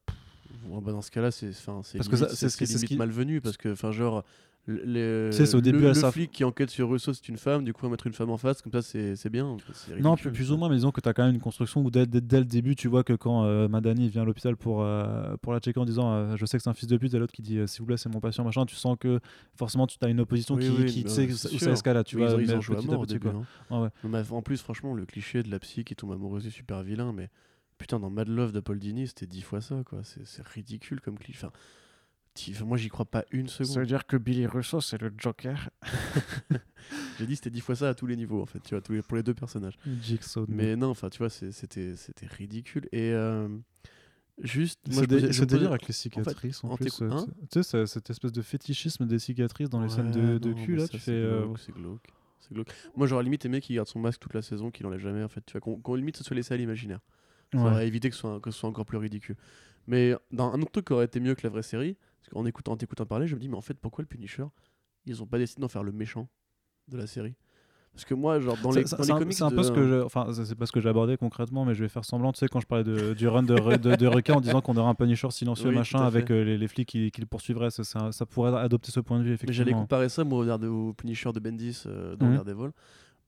B: Bah, dans ce cas-là, c'est
A: Parce que
B: c'est
A: ce
B: limite
A: qui-
B: malvenu parce que, enfin, genre, le, le-
A: Tu sais, c'est au
B: le-
A: début,
B: le, flic qui enquête sur Russo, c'est une femme, du coup, on va mettre une femme en face, comme ça, c'est bien.
A: Non, plus, plus ou moins, mais disons que tu as quand même une construction où dès, dès- dès le début, tu vois que quand euh, Madani vient à l'hôpital pour, euh, pour la checker en disant euh, Je sais que c'est un fils de pute, et l'autre qui dit S'il vous plaît, c'est mon patient, machin, tu sens que forcément tu as une opposition
B: Oui,
A: qui,
B: oui,
A: qui
B: bah, c'est
A: où ça escalade, tu
B: Oui,
A: vois,
B: ils,
A: mais petit à petit,
B: début.
A: quoi.
B: hein.
A: Ah ouais.
B: Mais en plus, franchement, le cliché de la psy qui tombe amoureuse du super vilain, mais putain, dans Mad Love de Paul Dini, c'était dix fois ça, quoi. C'est c'est ridicule comme cliché. Enfin, enfin, moi, j'y crois pas une
C: Ça veut
B: seconde.
C: dire que Billy Russo, c'est le Joker. *laughs*
B: J'ai dit c'était dix fois ça à tous les niveaux, en fait, tu vois, tous les- pour les deux personnages.
A: Jigsaw.
B: Mais non, enfin, tu vois, c'était c'était ridicule. Et euh, juste, moi,
A: dé-
B: posais-
A: délire avec les cicatrices en,
B: en
A: plus. euh,
B: hein
A: tu sais, c'est- cette espèce de fétichisme des cicatrices dans les scènes de,
B: Ouais,
A: de
B: non,
A: cul, là,
B: ça,
A: tu
B: c'est
A: fais. euh,
B: glauque, C'est glauque. Glauque. Moi, j'aurais limite aimé qu'il garde son masque toute la saison, qu'il enlève jamais, en fait. Tu vois, qu'on qu'on limite se soit laissé à l'imaginaire. Ça
A: ouais.
B: évité que ce, soit, que ce soit encore plus ridicule. Mais dans un autre truc qui aurait été mieux que la vraie série, parce qu'en écoutant, en t'écoutant parler, je me dis, mais en fait, pourquoi le Punisher Ils ont pas décidé d'en faire le méchant de la série? Parce que moi, genre, dans les,
A: C'est-
B: dans
A: c'est
B: les
A: un-
B: comics.
A: C'est un peu
B: de-
A: ce que je, enfin, c'est pas ce que j'ai abordé concrètement, mais je vais faire semblant. Tu sais, quand je parlais de, du run de, de, de requin en disant qu'on aurait un Punisher silencieux,
B: Oui,
A: machin, avec euh, les, les flics qui, qui le poursuivraient, ça, pourrait adopter ce point de vue, effectivement.
B: j'allais comparer ça, moi, au, Punisher de Bendis euh, dans
A: Mhm.
B: Daredevil,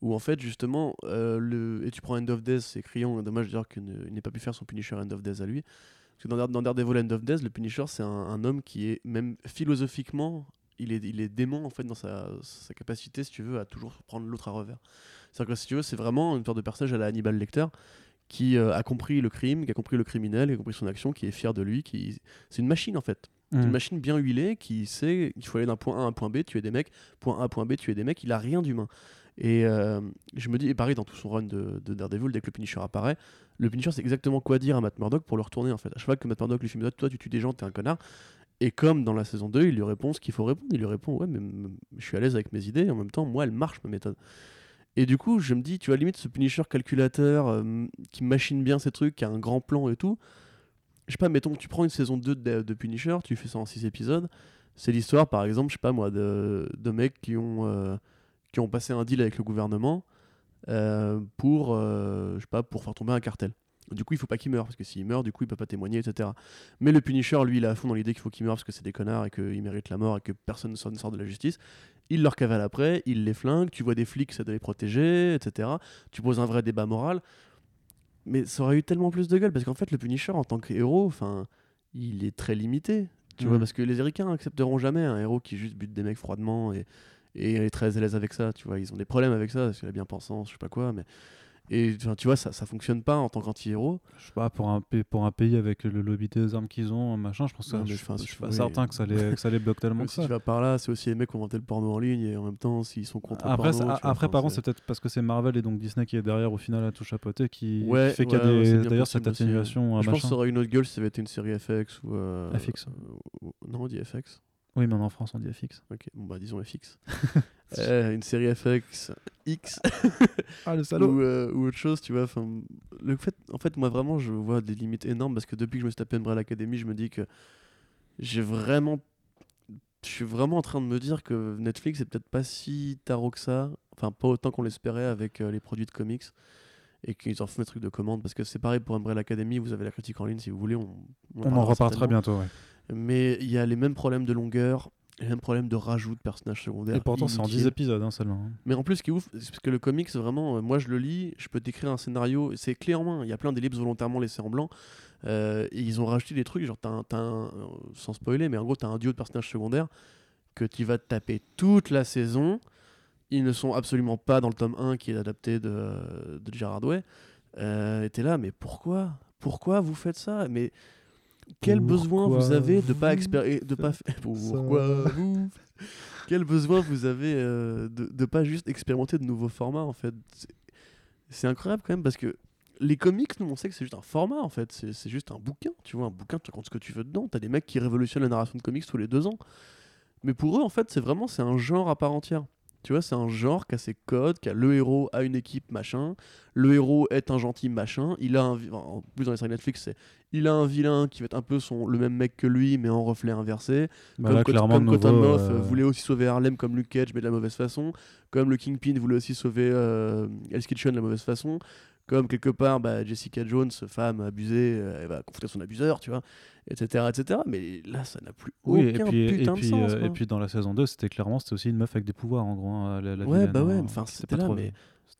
B: où en fait, justement, euh, le... et tu prends End of Days, c'est criant, dommage d'ailleurs qu'il n'ait pas pu faire son Punisher End of Days à lui. Parce que dans, dans Daredevil End of Days, le Punisher, c'est un, un homme qui est, même philosophiquement, il est, il est dément en fait dans sa, sa capacité, si tu veux, à toujours prendre l'autre à revers. C'est-à-dire que si tu veux, c'est vraiment une sorte de personnage à la Hannibal Lecter qui euh, a compris le crime, qui a compris le criminel, qui a compris son action, qui est fier de lui, qui c'est une machine en fait. C'est
A: Mm.
B: une machine bien huilée qui sait qu'il faut aller d'un point A à un point B, tuer des mecs, point A, point B, tuer des mecs, il a rien d'humain. Et euh, je me dis, et pareil dans tout son run de, de Daredevil, dès que le Punisher apparaît, le Punisher c'est exactement quoi dire à Matt Murdock pour le retourner en fait. À chaque fois que Matt Murdock lui fait toi tu tues des gens, t'es un connard. Et comme dans la saison 2, il lui répond ce qu'il faut répondre. Il lui répond ouais mais je suis à l'aise avec mes idées et en même temps moi elle marche ma méthode. Et du coup je me dis tu vois limite ce Punisher calculateur euh, qui machine bien ses trucs, qui a un grand plan et tout. Je sais pas, mettons tu prends une saison 2 de, de Punisher, tu fais ça en 6 épisodes. C'est l'histoire, par exemple, je sais pas moi, de, de mecs qui ont, euh, qui ont passé un deal avec le gouvernement euh, pour, euh, je sais pas, pour faire tomber un cartel. Du coup, il faut pas qu'il meure, parce que s'il meurt, du coup, il peut pas témoigner, etc. Mais le Punisher, lui, il est à fond dans l'idée qu'il faut qu'il meure parce que c'est des connards et qu'ils méritent la mort et que personne ne sort, de la justice. Il leur cavale après, il les flingue, tu vois des flics, ça doit les protéger, etc. Tu poses un vrai débat moral. Mais ça aurait eu tellement plus de gueule, parce qu'en fait, le Punisher, en tant que héros, enfin, il est très limité. Tu vois, parce que les Américains accepteront jamais un héros qui juste bute des mecs froidement et, et est très à l'aise avec ça. Tu vois, ils ont des problèmes avec ça, parce que la bien-pensance, je sais pas quoi, mais. Et tu vois, ça, ça fonctionne pas en tant qu'anti-héros.
A: Je sais pas, pour un, pays- pour un pays avec le lobby des armes qu'ils ont, machin, je pense que
B: Non,
A: je, suis pas certain que ça les, que ça les bloque *laughs* tellement que
B: si
A: ça.
B: tu vas par là, c'est aussi les mecs qui ont inventé le porno en ligne et en même temps, s'ils sont contre
A: Après,
B: le porno. vois,
A: après par contre,
B: c'est-
A: peut-être parce que c'est Marvel et donc Disney qui est derrière au final à tout chapeauter qui, qui
B: Ouais,
A: fait qu'il y a
B: ouais,
A: des-
B: bien
A: d'ailleurs cette atténuation.
B: Je pense que ça aurait une autre gueule si ça avait été une série FX ou. euh,
A: FX.
B: Non, on dit FX.
A: Oui, mais en France on dit FX.
B: Ok, bon bah disons FX. *laughs* Euh, une série FX X
A: Ah le
B: ou, euh, ou autre chose, tu vois. enfin, Le fait, en fait, moi vraiment, je vois des limites énormes parce que depuis que je me suis tapé Umbrella Academy, je me dis que j'ai vraiment. Je suis vraiment en train de me dire que Netflix est peut-être pas si tarot que ça. Enfin, pas autant qu'on l'espérait avec euh, les produits de comics. Et qu'ils en font des trucs de commande. Parce que c'est pareil pour Umbrella Academy, vous avez la critique en ligne si vous voulez. On,
A: On en
B: parlera
A: reparlera
B: certainement.
A: bientôt. Ouais.
B: Mais il y a les mêmes problèmes de longueur, les mêmes problèmes de rajout de personnages secondaires.
A: Et pourtant c'est en 10
B: inutiles.
A: épisodes hein, seulement. hein.
B: Mais en plus, ce qui est ouf, c'est parce que le comics, vraiment, euh, moi je le lis, je peux t'écrire un scénario, c'est clé en main. Il y a plein d'ellipses volontairement laissées en blanc. euh, et ils ont rajouté des trucs, genre, t'as un, t'as un- euh, sans spoiler, mais en gros, t'as un duo de personnages secondaires que tu vas te taper toute la saison. Ils ne sont absolument pas dans le tome 1 qui est adapté de, de Gerard Way. Euh, et t'es là, mais pourquoi? Pourquoi vous faites ça? Mais quel besoin vous avez de pas de pas
A: faites *laughs*
B: fa- pourquoi vous quel besoin vous avez euh, de, de pas juste expérimenter de nouveaux formats en fait? C'est- c'est incroyable quand même parce que les comics nous on sait que c'est juste un format en fait. C'est c'est juste un bouquin tu vois un bouquin tu racontes ce que tu veux dedans. T'as des mecs qui révolutionnent la narration de comics tous les deux ans. Mais pour eux en fait c'est vraiment c'est un genre à part entière tu vois c'est un genre qui a ses codes qui a le héros a une équipe machin le héros est un gentil machin il a un en plus dans les séries Netflix c'est Il a un vilain qui va être un peu son, le même mec que lui, mais en reflet inversé.
A: Bah
B: comme
A: là, clairement,
B: comme
A: nouveau, euh,
B: euh, voulait aussi sauver Harlem comme Luke Cage, mais de la mauvaise façon. Comme le Kingpin voulait aussi sauver euh, Hell's Kitchen de la mauvaise façon. Comme quelque part, bah, Jessica Jones, femme abusée, euh, elle va confronter son abuseur, tu vois, etc., etc. Mais là, ça n'a plus
A: Oui, et
B: aucun
A: et,
B: putain de
A: puis,
B: sens.
A: euh, et puis dans la saison 2, c'était clairement c'était aussi une meuf avec des pouvoirs en gros. hein, la, la
B: Ouais,
A: vilaine,
B: bah ouais,
A: hein,
B: enfin,
A: c'était
B: là,
A: trop-
B: mais-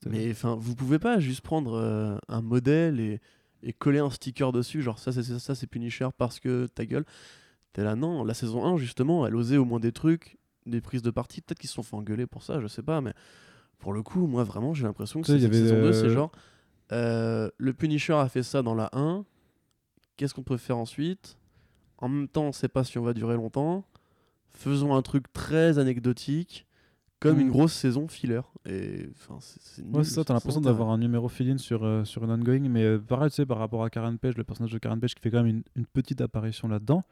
B: Mais enfin, vous pouvez pas juste prendre euh, un modèle et, et coller un sticker dessus, genre ça c'est ça, c'est Punisher parce que ta gueule. T'es là, non, la saison 1, justement, elle osait au moins des trucs, des prises de parti. Peut-être qu'ils se sont fait engueuler pour ça, je sais pas, mais pour le coup, moi vraiment, j'ai l'impression que
A: avait,
B: saison 2, c'est genre euh, le Punisher a fait ça dans la 1, qu'est-ce qu'on peut faire ensuite? En même temps, on sait pas si on va durer longtemps. Faisons un truc très anecdotique, comme
A: Mm.
B: une grosse saison filler. Et enfin, c'est
A: Ouais, ça, t'as l'impression d'avoir un numéro fill-in sur, euh, sur une ongoing, mais euh, pareil, tu sais, par rapport à Karen Page, le personnage de Karen Page qui fait quand même une, une petite apparition là-dedans.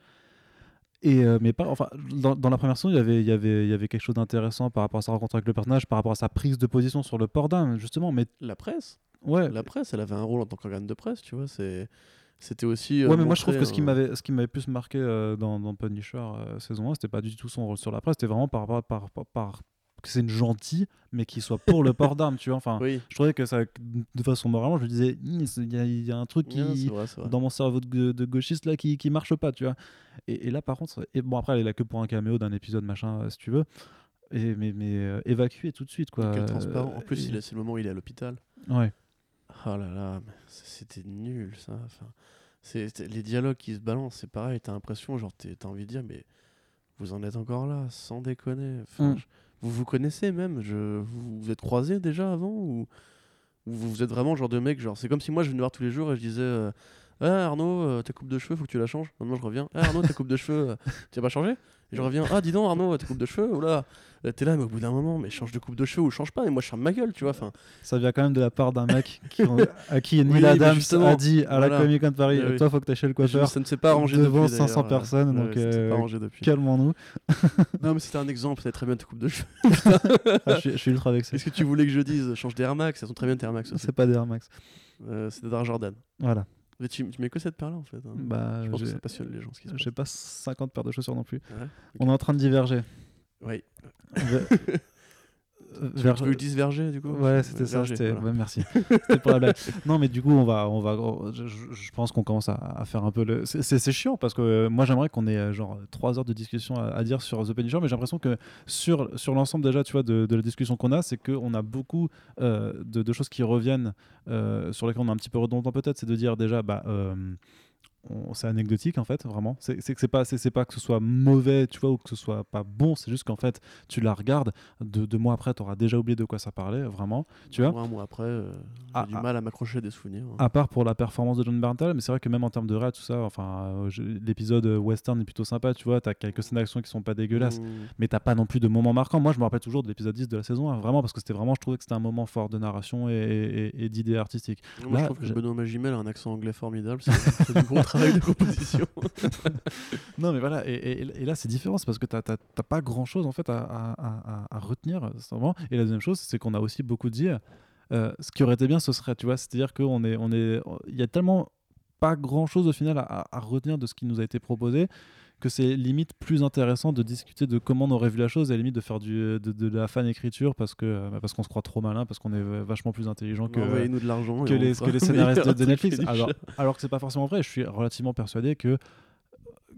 A: Et, euh, mais pas, enfin, dans, dans la première saison, il y avait, il y avait, il y avait quelque chose d'intéressant par rapport à sa rencontre avec le personnage, par rapport à sa prise de position sur le port d'âme, justement. Mais
B: La presse,
A: ouais,
B: la presse, elle avait un rôle en tant qu'organe de presse, tu vois. C'est, c'était aussi. euh,
A: ouais mais moi je trouve que ce qui
B: un-
A: m'avait, ce qui m'avait plus marqué euh, dans, dans Punisher euh, saison 1, c'était pas du tout son rôle sur la presse, c'était vraiment par par, par, par- que c'est une gentille, mais qui soit pour le *laughs* port d'armes, tu vois. Enfin,
B: Oui,
A: je trouvais que ça, de façon moralement, je me disais, il y, y a un truc qui,
B: vrai,
A: dans mon cerveau de, de gauchiste là qui, qui marche pas, tu vois. Et, et là, par contre, et bon, après, elle est là que pour un caméo d'un épisode, machin, euh, si tu veux. Et, mais mais euh, tout de suite, quoi.
B: Quel transparent. En
A: Euh,
B: plus, c'est le moment où il est à l'hôpital.
A: Ouais.
B: Oh là là, c'était nul ça. Enfin, c'est les dialogues qui se balancent, c'est pareil. T'as l'impression, genre, t'as envie de dire, mais vous en êtes encore là, sans déconner. Enfin,
A: Mm.
B: je- vous vous connaissez même. Je, vous vous êtes croisés déjà avant ou ou vous, vous êtes vraiment genre de mec, genre, c'est comme si moi je venais voir tous les jours et je disais. euh, ah Arnaud, euh, ta coupe de cheveux, faut que tu la changes. Maintenant je reviens. Ah Arnaud, ta coupe de cheveux, euh, tu as pas changé? Et je reviens. Ah dis donc Arnaud, ta coupe de cheveux, oula. Là, T'es là, mais au bout d'un moment, mais change de coupe de cheveux ou change pas. Et moi je ferme ma gueule, tu vois. Enfin,
A: Ça vient quand même de la part d'un mec qui, *laughs* à qui
B: Oui,
A: Neil
B: mais
A: Adams a dit à la
B: voilà.
A: Comic Con de Paris
B: Oui, oui.
A: Toi, faut que t'achètes le coiffeur.
B: ça ne s'est pas arrangé
A: devant
B: depuis,
A: 500
B: d'ailleurs.
A: personnes,
B: Ouais,
A: donc, euh. Calmons-nous. *laughs*
B: Non, mais c'était un exemple, c'était très bien ta coupe de cheveux. *laughs*
A: Ah, je, suis, je suis ultra vexé.
B: Qu'est-ce que tu voulais que je dise Change des Air Max, elles sont très bien tes Air Max aussi.
A: C'est pas des Air Max.
B: Euh, c'est des Air Jordan.
A: Voilà.
B: Mais tu, tu mets que cette paire-là en fait. hein.
A: Bah,
B: je pense que ça passionne les gens ce
A: J'ai pas 50 paires de chaussures non plus. On est en train de diverger.
B: Oui. *laughs*
A: Ve- vers-
B: Tu veux que je dise verger du coup
A: Ouais, c'était ça.
B: Verger,
A: C'était...
B: voilà.
A: ouais, merci. C'était pour la blague. *laughs* Non, mais du coup, on va, on va. Je, pense qu'on commence à, à faire un peu le. C'est, chiant parce que euh, moi, j'aimerais qu'on ait euh, genre trois heures de discussion à, à dire sur The Punisher, mais j'ai l'impression que sur sur l'ensemble déjà, tu vois, de, de la discussion qu'on a, c'est qu'on a beaucoup euh, de, de choses qui reviennent euh, sur lesquelles on est un petit peu redondant peut-être. C'est de dire déjà, bah. C'est anecdotique en fait vraiment c'est c'est que c'est pas c'est pas que ce soit mauvais tu vois ou que ce soit pas bon c'est juste qu'en fait tu la regardes deux, deux mois après tu auras déjà oublié de quoi ça parlait vraiment tu vois
B: un mois après, euh, j'ai
A: Ah,
B: du
A: ah.
B: mal à m'accrocher des souvenirs. hein.
A: à part pour la performance de John Berntal, mais c'est vrai que même en termes de réa, tout ça, enfin, euh, l'épisode euh, western est plutôt sympa, tu vois, t'as quelques scènes d'action qui sont pas dégueulasses,
B: Mmh.
A: mais t'as pas non plus de moments marquants. Moi, je me rappelle toujours de l'épisode 10 de la saison 1, vraiment, parce que c'était vraiment, je trouvais que c'était un moment fort de narration et, et- et d'idées artistiques.
B: Moi,
A: Là,
B: je trouve que Benoît Magimel a un accent anglais formidable. C'est du travail de *laughs* composition. *laughs*
A: Non, mais voilà, et, et- et là, c'est différent, c'est parce que t'as t'as- t'as pas grand chose, en fait, à, à- à- à retenir. Et la deuxième chose, c'est qu'on a aussi beaucoup dit, euh, ce qui aurait été bien, ce serait, tu vois, c'est-à-dire qu'on est, on est, il y a tellement pas grand chose au final à retenir de ce qui nous a été proposé que c'est limite plus intéressant de discuter de comment on aurait vu la chose et à la limite de faire du, de, de la fan écriture parce que bah, parce qu'on se croit trop malin parce qu'on est vachement plus intelligent que
B: Envoyez-nous de l'argent.
A: que les, que les scénaristes *laughs* de, de Netflix alors, alors que c'est pas forcément vrai je suis relativement persuadé que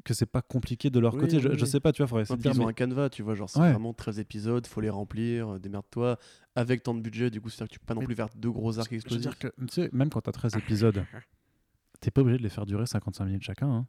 A: que c'est pas compliqué de leur
B: Oui,
A: côté je,
B: oui,
A: je
B: oui.
A: sais pas tu vois faudrait
B: Non,
A: dire
B: ils ont un canevas, tu vois, genre c'est
A: Ouais.
B: vraiment 13 épisodes, faut les remplir, euh, démerde-toi, avec tant de budget, du coup, c'est-à-dire que tu peux pas non plus faire deux gros arcs
A: je veux
B: explosifs.
A: dire que tu sais même quand t'as 13 épisodes *laughs* t'es pas obligé de les faire durer 55 minutes chacun hein.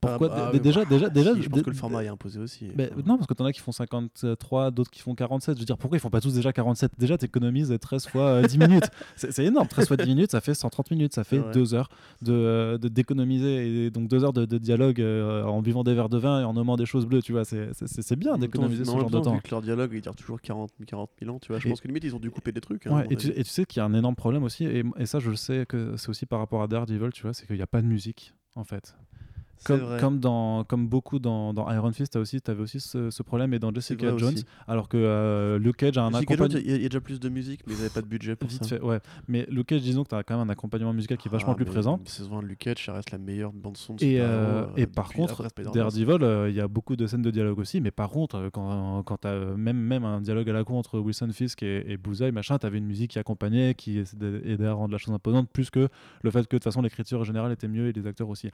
A: Pourquoi
B: Ah, bah, oui,
A: déjà
B: bah,
A: déjà déjà
B: si, je pense que le format est imposé aussi.
A: Mais
B: Enfin,
A: non, parce que t'en as qui font 53, d'autres qui font 47. Je veux dire, pourquoi ils font pas tous déjà 47 Déjà, t'économises 13 fois euh, 10 minutes. *laughs* C'est énorme. 13 fois 10 minutes, ça fait 130 minutes. Ça fait
B: Ouais.
A: 2 heures de, euh, de d'économiser. Et donc 2 heures de, de dialogue euh, en buvant des verres de vin et en nommant des choses bleues. Tu vois, c'est bien d'économiser ce genre de
B: temps. Vu que leur dialogue, il dure toujours 40, 40 000 ans, tu vois, je
A: Et-
B: pense que limite, ils ont dû couper des trucs. hein,
A: Ouais, et, tu, et tu sais qu'il y a un énorme problème aussi, et, et ça je le sais que c'est aussi par rapport à Daredevil, tu vois, c'est qu'il n'y a pas de musique en fait. Comme, dans, comme beaucoup dans, dans Iron Fist, tu aussi, avais aussi ce, ce problème et dans Jessica Jones,
B: aussi.
A: alors que euh, Luke Cage a un accompagnement.
B: il y, a- il y a déjà plus de musique, mais ils n'avaient pas de budget pour
A: Vite
B: ça.
A: fait, ouais. Mais Luke Cage, disons que tu as quand même un accompagnement musical qui est vachement
B: Ah,
A: plus
B: mais
A: présent.
B: La saison 1 de Luke Cage, ça reste la meilleure bande son de
A: Et, euh,
B: euh,
A: et par contre. Daredevil, euh, il y a beaucoup de scènes de dialogue aussi, mais par contre, quand, quand tu as même, même un dialogue à la con entre Wilson Fisk et, et Bullseye, machin, tu avais une musique qui accompagnait, qui aidait à rendre la chose imposante, plus que le fait que de toute façon l'écriture générale était mieux et les acteurs aussi.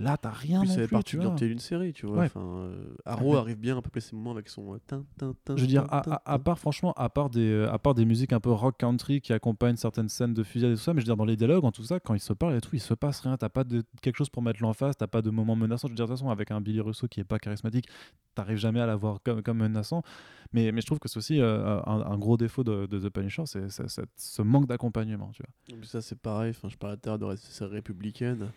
A: Là, t'as rien
B: Puis
A: non plus,
B: partie de l'identité d'une série, tu vois.
A: Ouais.
B: Enfin, euh, Arrow arrive bien à peupler ses moments avec son tin, tin, tin,
A: Je veux dire, à, à- part franchement, à part des, euh, à part des musiques un peu rock country qui accompagnent certaines scènes de fusillade et tout ça, mais je veux dire dans les dialogues, en tout ça, quand ils se parlent et tout, il se passe rien. T'as pas de quelque chose pour mettre l'emphase, t'as pas de moment menaçant. Je veux dire de toute façon, avec un Billy Russo qui est pas charismatique, t'arrives jamais à l'avoir comme, comme menaçant. Mais, mais je trouve que c'est aussi euh, un, un gros défaut de, de The Punisher, c'est ce manque d'accompagnement, tu vois.
B: Et puis ça, c'est pareil. Enfin, je parlais de série républicaine.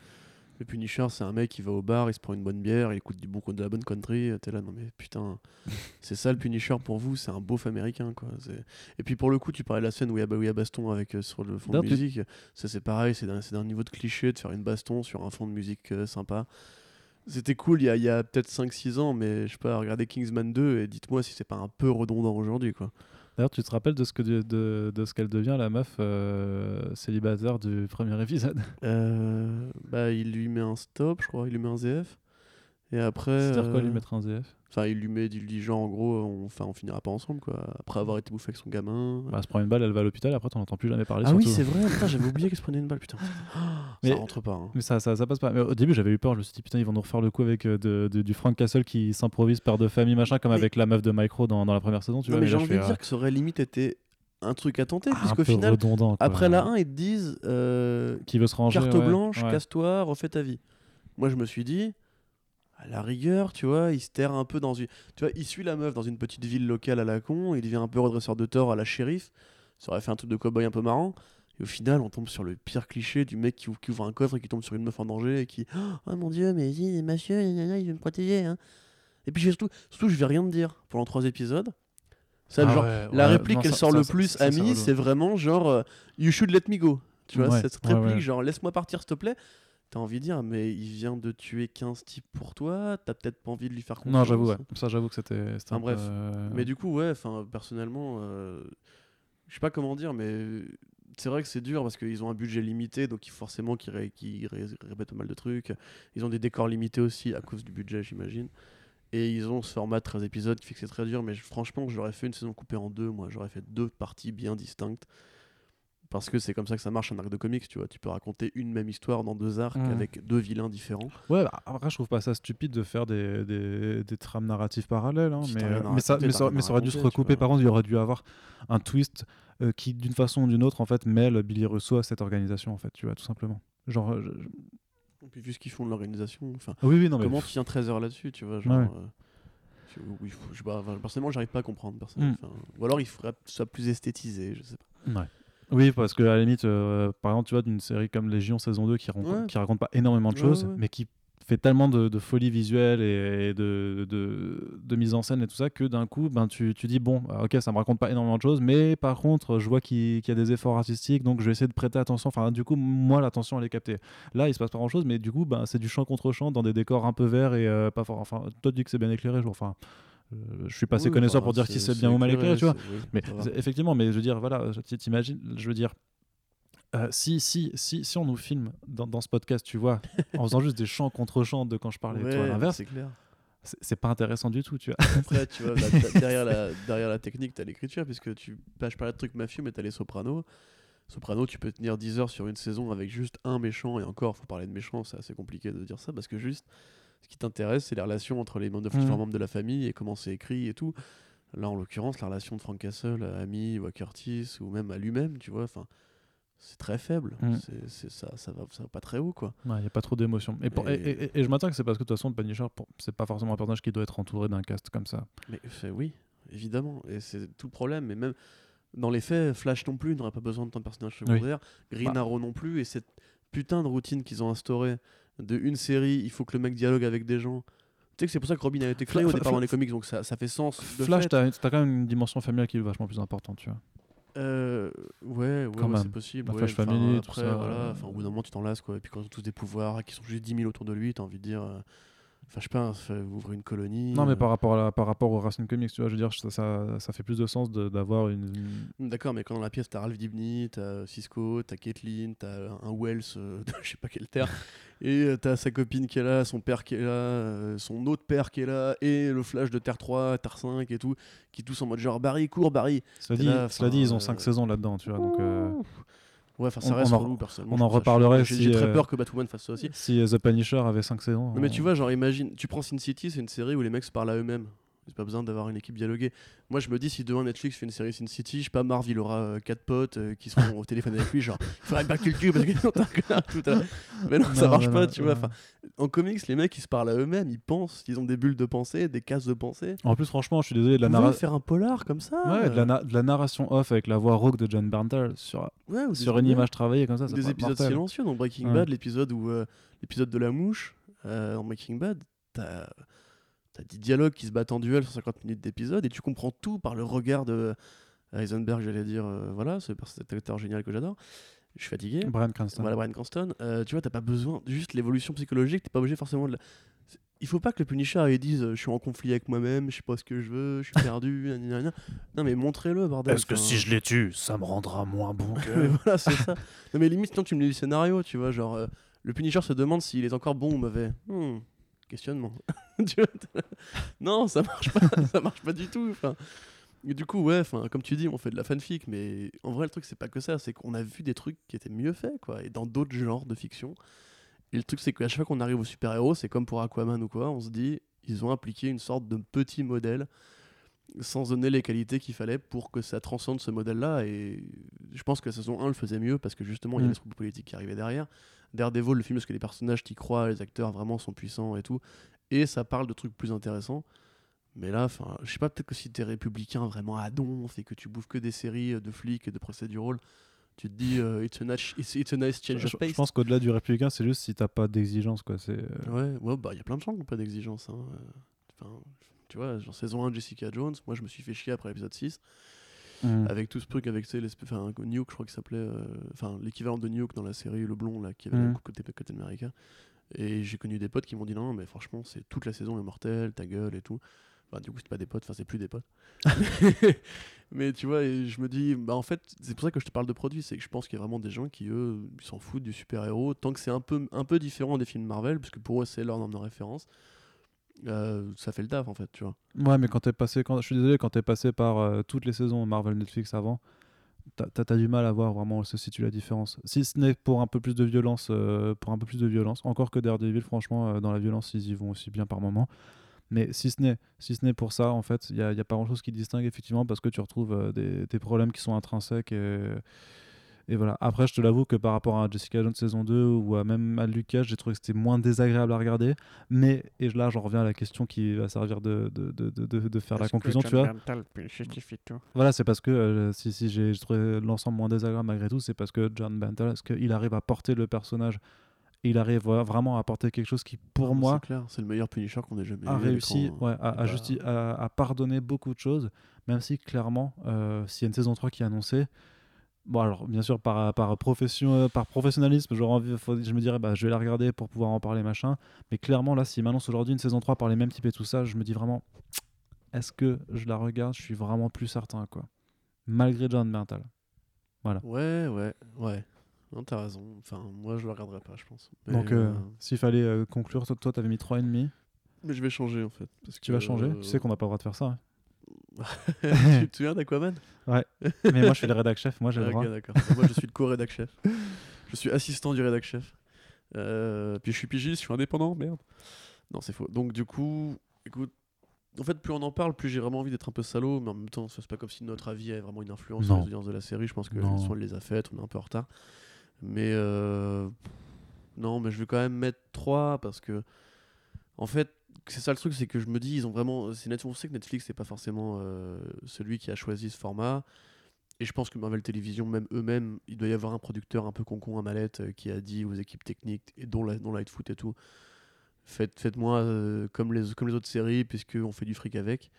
B: Le Punisher, c'est un mec qui va au bar, il se prend une bonne bière, il écoute du bon, de la bonne country. euh, T'es là, non mais putain, *laughs* c'est ça le Punisher pour vous, c'est un beauf américain quoi. Et puis pour le coup, tu parlais de la scène où il y a, y baston avec euh, sur le fond de
A: tu-
B: musique. Ça, c'est pareil, c'est d'un niveau de cliché de faire une baston sur un fond de musique euh, sympa. C'était cool il y a, il y a peut-être 5-6 ans, mais je sais pas, regardez Kingsman 2 et dites-moi si c'est pas un peu redondant aujourd'hui quoi.
A: D'ailleurs, tu te rappelles de ce que de, de, de ce qu'elle devient la meuf euh, célibataire du premier épisode?
B: Euh, bah, il lui met un stop, je crois, il lui met un ZF. Et après.
A: C'est-à-dire quoi
B: euh,
A: lui mettre un ZF
B: Enfin, il lui met, il lui dit genre en gros, on, enfin, on finira pas ensemble quoi. Après avoir été bouffé avec son gamin.
A: bah, Elle se prend une balle, elle va à l'hôpital, après t'en entends plus jamais parler.
B: ah oui, c'est vrai. Putain, j'avais *laughs* oublié qu'elle se prenait une balle. Putain, *gasps*
A: Mais-
B: ça rentre pas. hein.
A: Mais ça, ça, ça passe pas. Mais au début, j'avais eu peur. Je me suis dit, putain, ils vont nous refaire le coup avec euh, de- de- du Frank Castle qui s'improvise père de famille, machin, comme
B: Mais-
A: avec la meuf de Micro dans, dans la première saison. Tu
B: Non,
A: vois,
B: mais
A: mais
B: j'ai envie de dire que ça aurait limite été un truc à tenter,
A: euh, un
B: puisqu'au final,
A: redondant.
B: après la 1, ils te disent euh,
A: qui veut se ranger.
B: carte
A: ouais,
B: blanche,
A: ouais.
B: casse-toi, refais ta vie. Moi, je me suis dit, à la rigueur, tu vois, il se terre un peu dans une. Tu vois, il suit la meuf dans une petite ville locale à la con, il devient un peu redresseur de tort à la shérif. Ça aurait fait un truc de cow-boy un peu marrant. Et au final, on tombe sur le pire cliché du mec qui, ou- qui ouvre un coffre et qui tombe sur une meuf en danger et qui Oh mon dieu, mais gna, gna, gna, il veut me protéger. Hein. Et puis surtout, surtout, je vais rien te dire pendant trois épisodes. Ça,
A: Ah
B: genre,
A: ouais,
B: la
A: ouais,
B: réplique qu'elle sort
A: ça-
B: le
A: ça-
B: plus à
A: c'est
B: vraiment genre euh, You should let me go. Tu vois,
A: Ouais,
B: cette réplique, genre laisse-moi partir s'il te plaît. T'as envie de dire, mais il vient de tuer 15 types pour toi, t'as peut-être pas envie de lui faire confiance.
A: Non, j'avoue, ouais. Ça, j'avoue que c'était.
B: Enfin,
A: un
B: bref.
A: peu, euh,
B: Mais du coup, ouais, enfin, personnellement, euh, je sais pas comment dire, mais c'est vrai que c'est dur parce qu'ils ont un budget limité, donc forcément qu'ils ré- qu'ils ré- répètent pas mal de trucs. Ils ont des décors limités aussi à cause du budget, j'imagine. Et ils ont ce format de 13 épisodes qui fait que c'est très dur, mais franchement, j'aurais fait une saison coupée en deux, moi, j'aurais fait deux parties bien distinctes. Parce que c'est comme ça que ça marche un arc de comics, tu vois. Tu peux raconter une même histoire dans deux arcs
A: Mhm.
B: avec deux vilains différents.
A: Ouais, bah, après, je trouve pas ça stupide de faire des, des, des trames narratives parallèles. hein,
B: Si
A: mais, euh, mais, ça, mais, ça, mais ça aurait dû se
B: tu
A: recouper. Par contre, il aurait dû avoir un twist euh, qui, d'une façon ou d'une autre, en fait, mêle Billy Russo à cette organisation, en fait, tu vois, tout simplement. Genre, euh, je- je-
B: Et puis vu ce qu'ils font de l'organisation, enfin,
A: Ah oui, oui, non, mais
B: comment tu tiens 13 heures là-dessus, tu vois genre,
A: Ouais.
B: euh, tu- oui, je enfin, personnellement, j'arrive pas à comprendre. personnellement,
A: Mm.
B: enfin, ou alors il faudrait que ce soit plus esthétisé, je sais pas.
A: Ouais. Oui, parce que à la limite, euh, par exemple, tu vois, d'une série comme Légion saison 2 qui,
B: Ouais.
A: qui raconte pas énormément de choses,
B: ouais.
A: mais qui fait tellement de, de folie visuelle et, et de, de, de mise en scène et tout ça que d'un coup, ben, tu, tu dis, bon, ok, ça me raconte pas énormément de choses, mais par contre, je vois qu'il y a des efforts artistiques, donc je vais essayer de prêter attention. Enfin, du coup, moi, l'attention, elle est captée. Là, il se passe pas grand chose, mais du coup, ben, c'est du champ contre champ dans des décors un peu verts et euh, pas fort. Enfin, toi, tu dis que c'est bien éclairé, je enfin. Euh, je suis pas assez
B: Oui,
A: connaisseur
B: bah,
A: pour dire si c'est bien ou mal éclairé, tu vois.
B: oui,
A: Mais effectivement, mais je veux dire, voilà, t'imagines, je veux dire, euh, si, si, si, si on nous filme dans, dans ce podcast, tu vois, en faisant juste des chants contre chants de quand je parlais,
B: Ouais,
A: toi, à l'inverse,
B: c'est clair.
A: c'est pas intéressant du tout, tu vois.
B: Après, *laughs* tu vois, là, t'as- derrière, la, derrière la technique, t'as l'écriture, puisque tu. Bah, je parlais de trucs mafieux, mais t'as les sopranos. Soprano, tu peux tenir 10 heures sur une saison avec juste un méchant, et encore, faut parler de méchant, c'est assez compliqué de dire ça, parce que juste, ce qui t'intéresse, c'est les relations entre les membres de, différents membres de la famille et comment c'est écrit et tout. Là, en l'occurrence, la relation de Frank Castle à Amy ou à Curtis, ou même à lui-même, tu vois, enfin, c'est très faible. C'est, c'est ça, ça va, ça va pas très haut, quoi.
A: Il n'y a pas trop d'émotion. Et, pour- et,
B: Et-
A: et- et je m'attends que c'est parce que de toute façon, Punisher, pour- c'est pas forcément un personnage qui doit être entouré d'un cast comme ça.
B: Mais c'est- oui, évidemment. Et c'est tout le problème. Mais même dans les faits, Flash non plus n'aurait pas besoin de tant de personnages secondaires. Green
A: Bah.
B: Arrow non plus. Et cette putain de routine qu'ils ont instaurée de une série, il faut que le mec dialogue avec des gens. Tu sais que c'est pour ça que Robin a été créé
A: Fla-
B: au départ dans les comics, donc ça, ça fait sens. de
A: Flash, t'as quand même une dimension familiale qui est vachement plus importante, tu vois.
B: Euh, ouais, ouais, ouais, c'est possible.
A: La
B: ouais,
A: Flash Family, tout
B: après,
A: ça,
B: voilà,
A: euh,
B: au bout d'un moment, tu t'en lasses, quoi. Et puis quand ils ont tous des pouvoirs, qui sont juste 10 000 autour de lui, t'as envie de dire. euh, Enfin, je sais pas, vous ouvrez une colonie.
A: Non, mais
B: euh,
A: par rapport, à la- par rapport au Racing Comics, tu vois, je veux dire, ça, ça, ça fait plus de sens d'avoir une.
B: D'accord, mais quand dans la pièce, t'as Ralph Dibny, t'as Cisco, t'as Caitlyn, t'as un Wells euh, *laughs* de je sais pas quelle terre, *laughs* et euh, t'as sa copine qui est là, son père qui est là, euh, son autre père qui est là, et le flash de Terre 3, Terre 5 et tout, qui tous en mode genre Barry, cours Barry.
A: Cela dit,
B: là,
A: cela dit, ils ont
B: euh,
A: 5 saisons là-dedans, tu vois, donc. Euh,
B: Ouais, enfin ça
A: On-
B: reste
A: on en-
B: relou personnellement.
A: on en reparlerait.
B: J'ai
A: si,
B: j'ai très
A: euh,
B: peur que Batwoman fasse ça aussi.
A: Si euh, The Punisher avait 5 saisons.
B: Non, mais tu vois, genre imagine, tu prends Sin City, c'est une série où les mecs se parlent à eux-mêmes. C'est pas besoin d'avoir une équipe dialoguée. Moi, je me dis, si demain Netflix fait une série Sin City, je sais pas, Marv, il aura euh, quatre potes euh, qui seront au téléphone avec lui, genre, il *laughs* faudrait pas que le cul parce un connard tout à l'heure. Mais non, ça marche pas,
A: non,
B: tu vois. Enfin, en comics, les mecs, ils se parlent à eux-mêmes, ils pensent, ils ont des bulles de pensée, des cases de pensée.
A: En plus, franchement, je suis désolé, de la,
B: Vous
A: narra-
B: pouvez faire un polar comme ça
A: ouais, de, la na- de la narration off avec la voix rauque de John Berntal sur,
B: ouais, ou des-
A: sur une image travaillée comme ça. ça
B: des épisodes
A: mortel.
B: silencieux dans Breaking
A: Ouais.
B: Bad, l'épisode où euh, l'épisode de la mouche euh, en Breaking Bad, t'as as des dialogues qui se battent en duel sur 50 minutes d'épisode et tu comprends tout par le regard de Heisenberg, j'allais dire, euh, voilà, ce acteur génial que j'adore. Je suis fatigué.
A: Brian Cranston.
B: Voilà, Brian Cranston. Euh, tu vois, t'as pas besoin, juste l'évolution psychologique, t'es pas obligé forcément de la... Il faut pas que le Punisher il dise je suis en conflit avec moi-même, je sais pas ce que je veux, je suis perdu, *laughs* gna, gna, gna. non mais montrez-le bordel.
C: Est-ce que
B: Enfin,
C: si je les tue, ça me rendra moins bon *laughs*
B: mais
C: que.
B: voilà, c'est ça. Non, mais limite, sinon tu me lis le scénario, tu vois. Genre, euh, le Punisher se demande s'il est encore bon ou mauvais. Hmm, questionnement. *laughs* Non, ça marche pas, *laughs* ça marche pas du tout. Enfin, et du coup, ouais, enfin, comme tu dis, on fait de la fanfic, mais en vrai, le truc, c'est pas que ça, c'est qu'on a vu des trucs qui étaient mieux faits, quoi, et dans d'autres genres de fiction. Et le truc, c'est qu'à chaque fois qu'on arrive aux super-héros, c'est comme pour Aquaman ou quoi, on se dit, ils ont appliqué une sorte de petit modèle sans donner les qualités qu'il fallait pour que ça transcende ce modèle-là. Et je pense que la saison 1 le faisait mieux parce que justement, il y a
A: Mm.
B: des trucs politiques qui arrivaient derrière. Daredevil, le film, parce que les personnages t'y croient, les acteurs vraiment sont puissants et tout. Et ça parle de trucs plus intéressants. Mais là, enfin, je sais pas, peut-être que si t'es républicain vraiment à donf et que tu bouffes que des séries euh, de flics et de procédural, tu te dis, euh, it's, a nice, it's, it's a nice change
A: Je,
B: of
A: je
B: pace.
A: pense qu'au-delà du républicain, c'est juste si t'as pas d'exigence, quoi. C'est. euh,
B: Ouais, ouais, bah il y a plein de gens qui n'ont pas d'exigence. hein. Euh, Enfin, tu vois, genre saison 1 de Jessica Jones, moi je me suis fait chier après l'épisode 6,
A: hmm.
B: avec tout ce truc avec enfin, Nuke, je crois qu'il s'appelait, euh, enfin l'équivalent de Nuke dans la série Le Blond, là, qui avait le côté Captain America. Et j'ai connu des potes qui m'ont dit non, mais franchement, c'est toute la saison est mortelle, ta gueule et tout. Bah, du coup, c'est pas des potes, enfin, c'est plus des potes. *laughs* mais tu vois, et je me dis, bah en fait, c'est pour ça que je te parle de produits, c'est que je pense qu'il y a vraiment des gens qui, eux, s'en foutent du super-héros, tant que c'est un peu, un peu différent des films Marvel, parce que pour eux, c'est leur norme de référence. Euh, ça fait le taf en fait, tu vois.
A: Ouais, mais quand t'es passé, quand, je suis désolé, quand t'es passé par euh, toutes les saisons Marvel Netflix avant, t'as- t'as du mal à voir vraiment où se situe la différence. Si ce n'est pour un peu plus de violence, euh, pour un peu plus de violence, encore que Daredevil, franchement, dans la violence, ils y vont aussi bien par moment. Mais si ce n'est si pour ça, en fait, il n'y a, pas grand-chose qui distingue effectivement parce que tu retrouves des, des problèmes qui sont intrinsèques. Et, et voilà. Après, je te l'avoue que par rapport à Jessica Jones saison 2 ou à même à Lucas, j'ai trouvé que c'était moins désagréable à regarder. Mais, et là, j'en reviens à la question qui va servir de, de, de, de, de- faire la conclusion,
C: John
A: tu vois. Voilà, c'est parce que euh, si, si j'ai trouvé l'ensemble moins désagréable malgré tout, c'est parce que John Bantal, est-ce qu'il arrive à porter le personnage et il arrive vraiment à apporter quelque chose qui, pour
B: Non,
A: moi,
B: c'est clair, c'est le meilleur Punisher qu'on ait jamais
A: a réussi ouais, à,
B: C'est
A: à
B: pas-
A: justi- à- à pardonner beaucoup de choses, même si clairement, euh, s'il y a une saison 3 qui est annoncée, bon alors bien sûr par, par, profession, euh, par professionnalisme, faut- je me dirais bah, je vais la regarder pour pouvoir en parler machin, mais clairement là s'il m'annonce aujourd'hui une saison 3 par les mêmes types et tout ça, je me dis vraiment, est-ce que je la regarde? Je suis vraiment plus certain quoi, malgré John Berntal.
B: Ouais, ouais, ouais. Non, t'as raison. Enfin, moi, je le regarderai pas, je pense. Mais,
A: Donc euh,
B: euh,
A: s'il fallait euh, conclure, toi, toi t'avais mis 3,5,
B: mais je vais changer en fait. Parce
A: tu vas changer, tu sais qu'on n'a pas le droit de faire ça. hein. *laughs*
B: tu te souviens d'Aquaman?
A: Mais moi je suis le rédac chef, moi j'ai le droit.
B: d'accord. Moi, je suis le co-rédac chef. Je suis assistant du rédac chef. Euh, puis je suis pigiste, je suis indépendant, merde. Non, c'est faux. Donc, du coup, écoute, en fait, plus on en parle, plus j'ai vraiment envie d'être un peu salaud, mais en même temps, c'est pas comme si notre avis avait vraiment une influence sur les audiences de la série. Je pense que soit elle les a faites, on est un peu en retard. Mais euh, non, mais je vais quand même mettre 3 parce que, en fait, c'est ça le truc, c'est que je me dis, ils ont vraiment. c'est Net- on sait que Netflix, c'est pas forcément euh, celui qui a choisi ce format. Et je pense que Marvel Television, même eux-mêmes, il doit y avoir un producteur un peu concon à mallette euh, qui a dit aux équipes techniques, et dont, la, dont Lightfoot et tout, faites, faites-moi euh, comme, les, comme les autres séries, puisqu'on fait du fric avec.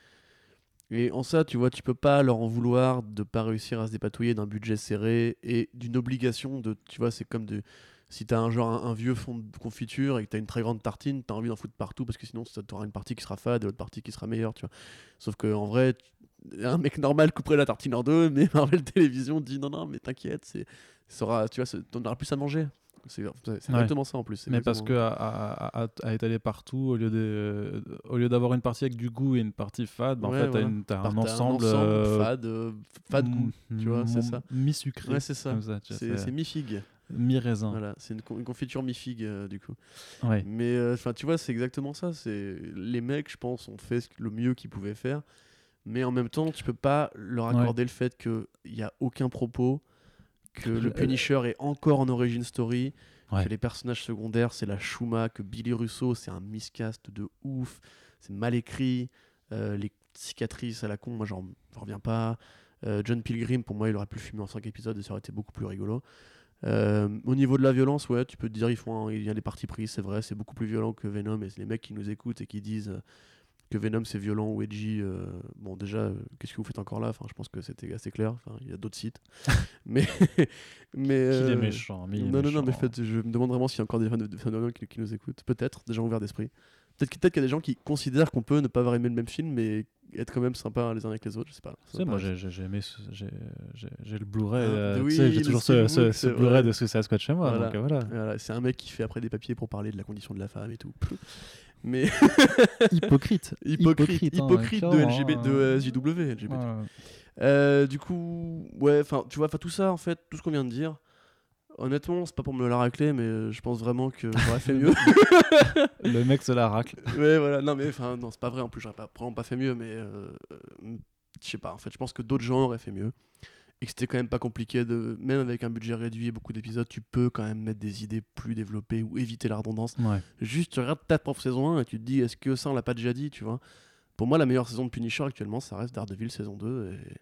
B: Et en ça, tu vois, tu peux pas leur en vouloir de pas réussir à se dépatouiller d'un budget serré et d'une obligation de, tu vois, c'est comme de, si t'as un genre un, un vieux fond de confiture et que t'as une très grande tartine, t'as envie d'en foutre partout parce que sinon t'auras une partie qui sera fade et l'autre partie qui sera meilleure, tu vois. Sauf que en vrai, tu- un mec normal couperait la tartine en deux, mais *laughs* Marvel Télévision dit non non, mais t'inquiète, c'est, tu vois, t'en auras plus à manger. C'est,
A: Ouais.
B: exactement ça en plus.
A: Mais parce que à, à- à- à étaler partout, au lieu, de, au lieu d'avoir une partie avec du goût et une partie fade, bah, en
B: Ouais,
A: fait, t'as
B: voilà.
A: t'as un ensemble. euh,
B: fade, euh, fade goût.
A: m-
B: tu vois, c'est
A: m-
B: ça.
A: Mi-sucré.
B: Ouais, c'est ça.
A: tu
B: C'est, c'est mi-figue.
A: Mi-raisin.
B: Voilà, c'est une, con- une confiture mi-figue euh, du coup.
A: Ouais.
B: Mais euh, tu vois, c'est exactement ça. C'est les mecs, je pense, ont fait le mieux qu'ils pouvaient faire, mais en même temps, tu peux pas leur
A: Ouais.
B: accorder le fait qu'il y a aucun propos, que le Punisher est encore en origin story,
A: Ouais.
B: que les personnages secondaires c'est la Shuma, que Billy Russo c'est un miscast de ouf, c'est mal écrit, euh, les cicatrices à la con, moi j'en reviens pas. Euh, John Pilgrim, pour moi, il aurait pu le filmer en 5 épisodes et ça aurait été beaucoup plus rigolo. Euh, au niveau de la violence, ouais, tu peux te dire, ils font un- il y a des parties prises, c'est vrai, c'est beaucoup plus violent que Venom. Et c'est les mecs qui nous écoutent et qui disent euh, que Venom c'est violent ou edgy. euh, bon, déjà, euh, qu'est-ce que vous faites encore là? Enfin, Je pense que c'était assez clair. Enfin, il y a d'autres sites. *laughs* mais. *laughs* mais
A: Il est méchant. mais il est
B: non, non, non, mais en fait, je me demande vraiment s'il y a encore des fans de, de Venom qui, qui nous écoutent. Peut-être, des gens ouverts d'esprit. Peut-être qu'il peut qu'il y a des gens qui considèrent qu'on peut ne pas avoir aimé le même film, mais être quand même sympa les uns avec les autres, je sais pas.
A: Moi j'ai aimé j'ai le Blu-ray
B: Ah,
A: euh,
B: oui,
A: j'ai toujours ce, ce, ce Blu-ray
B: vrai.
A: de Suicide Squad chez moi
B: Voilà.
A: euh, voilà
B: Voilà, c'est un mec qui fait après des papiers pour parler de la condition de la femme et tout. Mais *laughs* *laughs*
A: hypocrite
B: hypocrite,
A: hein,
B: hypocrite de, LGB, de
A: hein.
B: euh, JW. LGBT.
A: Ouais.
B: Euh, du coup, ouais, enfin, tu vois, enfin tout ça, en fait, tout ce qu'on vient de dire, honnêtement, c'est pas pour me la racler, mais euh, je pense vraiment que j'aurais fait *laughs* mieux.
A: le mec se la racle
B: ouais, voilà, non, mais enfin, non, c'est pas vrai, en plus, j'aurais pas, vraiment pas fait mieux, mais euh, euh, je sais pas, en fait, je pense que d'autres gens auraient fait mieux. Et que c'était quand même pas compliqué de. Même avec un budget réduit et beaucoup d'épisodes, tu peux quand même mettre des idées plus développées ou éviter la redondance.
A: ouais
B: Juste, tu regardes ta propre saison 1 et tu te dis, est-ce que ça, on l'a pas déjà dit, tu vois? Pour moi, la meilleure saison de Punisher actuellement, ça reste Daredevil saison 2. Et...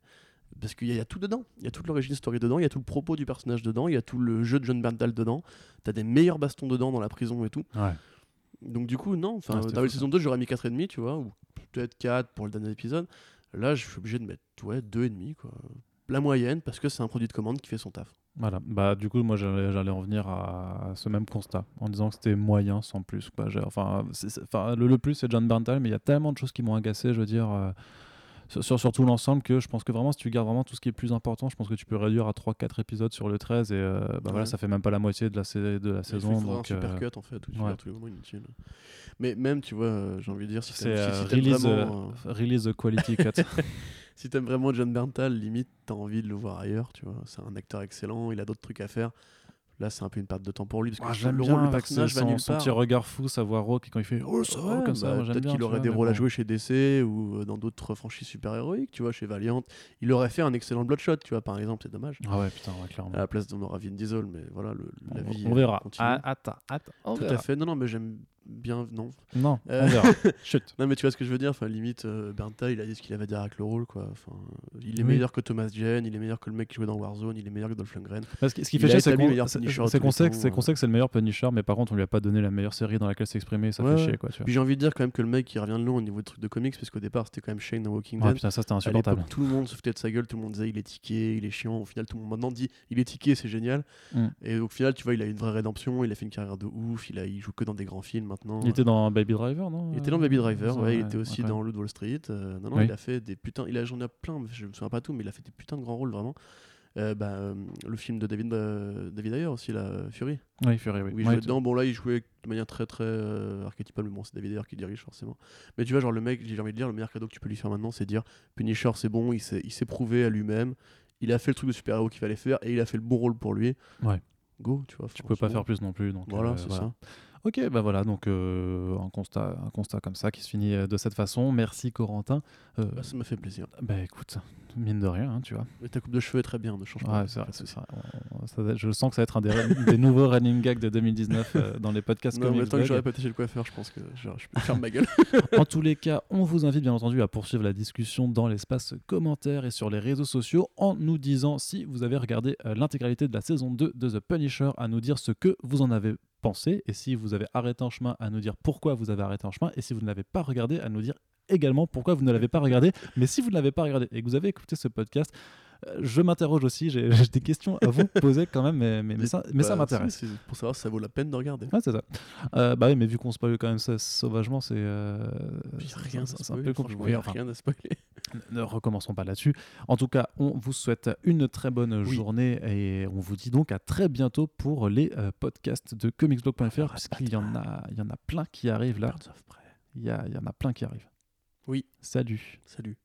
B: Parce qu'il y, a- il y a tout dedans. Il y a toute l'origine story dedans, il y a tout le propos du personnage dedans, il y a tout le jeu de John Berntal dedans. T'as des meilleurs bastons dedans dans la prison et tout.
A: ouais
B: Donc, du coup, non. Enfin,
A: fou, ça.
B: saison 2, j'aurais mis 4,5, tu vois, ou peut-être 4 pour le dernier épisode. Là, je suis obligé de mettre ouais, 2,5, quoi. La moyenne, parce que c'est un produit de commande qui fait son taf.
A: Voilà, bah du coup moi j'allais en venir à, ce même constat en disant que c'était moyen sans plus. Quoi. Enfin, enfin, le, le plus c'est John Berntal, mais il y a tellement de choses qui m'ont agacé, je veux dire, euh, sur, sur, tout l'ensemble que je pense que vraiment si tu gardes vraiment tout ce qui est plus important, je pense que tu peux réduire à 3-4 épisodes sur le 13 et euh, bah, voilà, ça fait même pas la moitié de la, de la saison. Donc,
B: un
A: euh,
B: super cut en fait, où tu
A: ouais.
B: tous les moments inutiles. Mais même, tu vois, euh, j'ai envie de dire, si
A: c'est euh,
B: si- si t'aimes
A: release,
B: vraiment,
A: euh, release the quality cut.
B: euh, *laughs* si t'aimes vraiment John Berntal, limite, t'as envie de le voir ailleurs, tu vois. C'est un acteur excellent, il a d'autres trucs à faire. Là, c'est un peu une perte de temps pour lui, parce que
A: Ah, j'aime
B: le
A: bien
B: personnage va
A: son,
B: nulle
A: son
B: part.
A: petit regard fou, sa voix rauque et quand il fait oh ça
B: Ouais,
A: comme ça,
B: bah, Peut-être qu'il aurait des rôles à jouer chez DC ou euh, dans d'autres franchises super-héroïques, tu vois, chez Valiant. Il aurait fait un excellent Bloodshot, tu vois, par exemple, c'est dommage.
A: Ah ouais putain ouais, clairement.
B: À la place, on aura Vin Diesel, mais voilà, le- la
A: on,
B: vie.
A: on verra.
B: continue.
A: Ah, attends, attends, on
B: Tout
A: verra.
B: à fait. Non, non, mais j'aime bien. Non.
A: Non,
B: Euh. *laughs*
A: Chut.
B: Non, mais tu vois ce que je veux dire. Enfin, limite, euh, Berntal, il a dit ce qu'il avait à dire avec le rôle, quoi. Enfin, il est
A: Oui.
B: meilleur que Thomas Jane, il est meilleur que le mec qui jouait dans Warzone, il est meilleur que Dolph Lundgren.
A: Parce que ce qui fait chier, c'est qu'on sait, que- c'est qu'on sait que c'est le meilleur Punisher, mais par contre, on lui a pas donné la meilleure série dans laquelle s'exprimer, ça
B: Ouais,
A: fait chier quoi. Tu vois.
B: Puis j'ai envie de dire quand même que le mec, il revient de loin au niveau de trucs de comics, parce qu'au départ, c'était quand même Shane dans Walking
A: Ouais,
B: Dead.
A: putain, ça c'était insupportable.
B: tout le monde se foutait de sa gueule, tout le monde disait il est tiqué, il est chiant. Au final, tout le monde maintenant dit il est tiqué, c'est génial.
A: Mm.
B: Et au final, tu vois, il a une vraie rédemption, il a fait une carrière de ouf, il, a, il joue que dans des grands films maintenant.
A: Il était dans Baby Driver, non
B: Il était dans Baby Driver,
A: Ça,
B: ouais, il était aussi
A: ouais.
B: dans de Wall Street. euh, non, non,
A: Oui.
B: il a fait des putains. Il a, j'en ai plein, je me souviens pas tout, mais il a fait des putains de grands rôles vraiment. Euh, bah, euh, le film de David, euh, David Ayer aussi, euh, Fury.
A: Oui, Fury, oui.
B: Oui, il jouait dedans. Bon, là, il jouait de manière très très euh, archétypale, mais bon, c'est David Ayer qui dirige forcément. Mais tu vois, genre, le mec, j'ai envie de dire, le meilleur cadeau que tu peux lui faire maintenant, c'est dire Punisher, c'est bon, il s'est, prouvé à lui-même, il a fait le truc de super-héros qu'il fallait faire et il a fait le bon rôle pour lui.
A: Ouais.
B: Go, tu vois.
A: Tu peux pas faire plus non plus. Donc,
B: Voilà,
A: euh,
B: c'est
A: voilà.
B: ça.
A: Ok, bah voilà, donc euh, un, constat, un constat comme ça qui se finit euh, de cette façon. Merci Corentin. Euh,
B: Bah, ça m'a fait plaisir.
A: bah écoute, mine de rien, hein, tu vois.
B: Mais ta coupe de cheveux est très bien, ne change pas.
A: Ouais, c'est vrai, c'est ça je sens que ça va être un des, des nouveaux running gags de 2019 euh, dans les podcasts
B: Non, mais
A: Comics
B: tant que j'aurais pas chez le coiffeur, je pense que genre, je peux faire ma gueule.
A: En tous les cas, on vous invite bien entendu à poursuivre la discussion dans l'espace commentaires et sur les réseaux sociaux en nous disant si vous avez regardé l'intégralité de la saison 2 de The Punisher, à nous dire ce que vous en avez et si vous avez arrêté en chemin, à nous dire pourquoi vous avez arrêté en chemin et si vous ne l'avez pas regardé, à nous dire également pourquoi vous ne l'avez pas regardé. Mais si vous ne l'avez pas regardé et que vous avez écouté ce podcast, je m'interroge aussi. *laughs* J'ai des questions à vous poser quand même, mais, mais, mais ça, mais ça
B: Bah,
A: m'intéresse.
B: si, pour savoir si ça vaut la peine de regarder.
A: Ouais, c'est ça. Euh, bah oui, mais vu qu'on spoil quand même ça sauvagement, c'est. euh,
B: rien,
A: c'est- un peu compliqué.
B: a
A: Enfin,
B: rien à spoiler.
A: ne recommençons pas là-dessus. En tout cas, on vous souhaite une très bonne
B: Oui.
A: journée et on vous dit donc à très bientôt pour les euh, podcasts de comicsblog.fr parce qu'il y en a, il y en a plein qui arrivent là. Il y, a- il y en a plein qui arrivent.
B: Oui.
A: Salut.
B: Salut.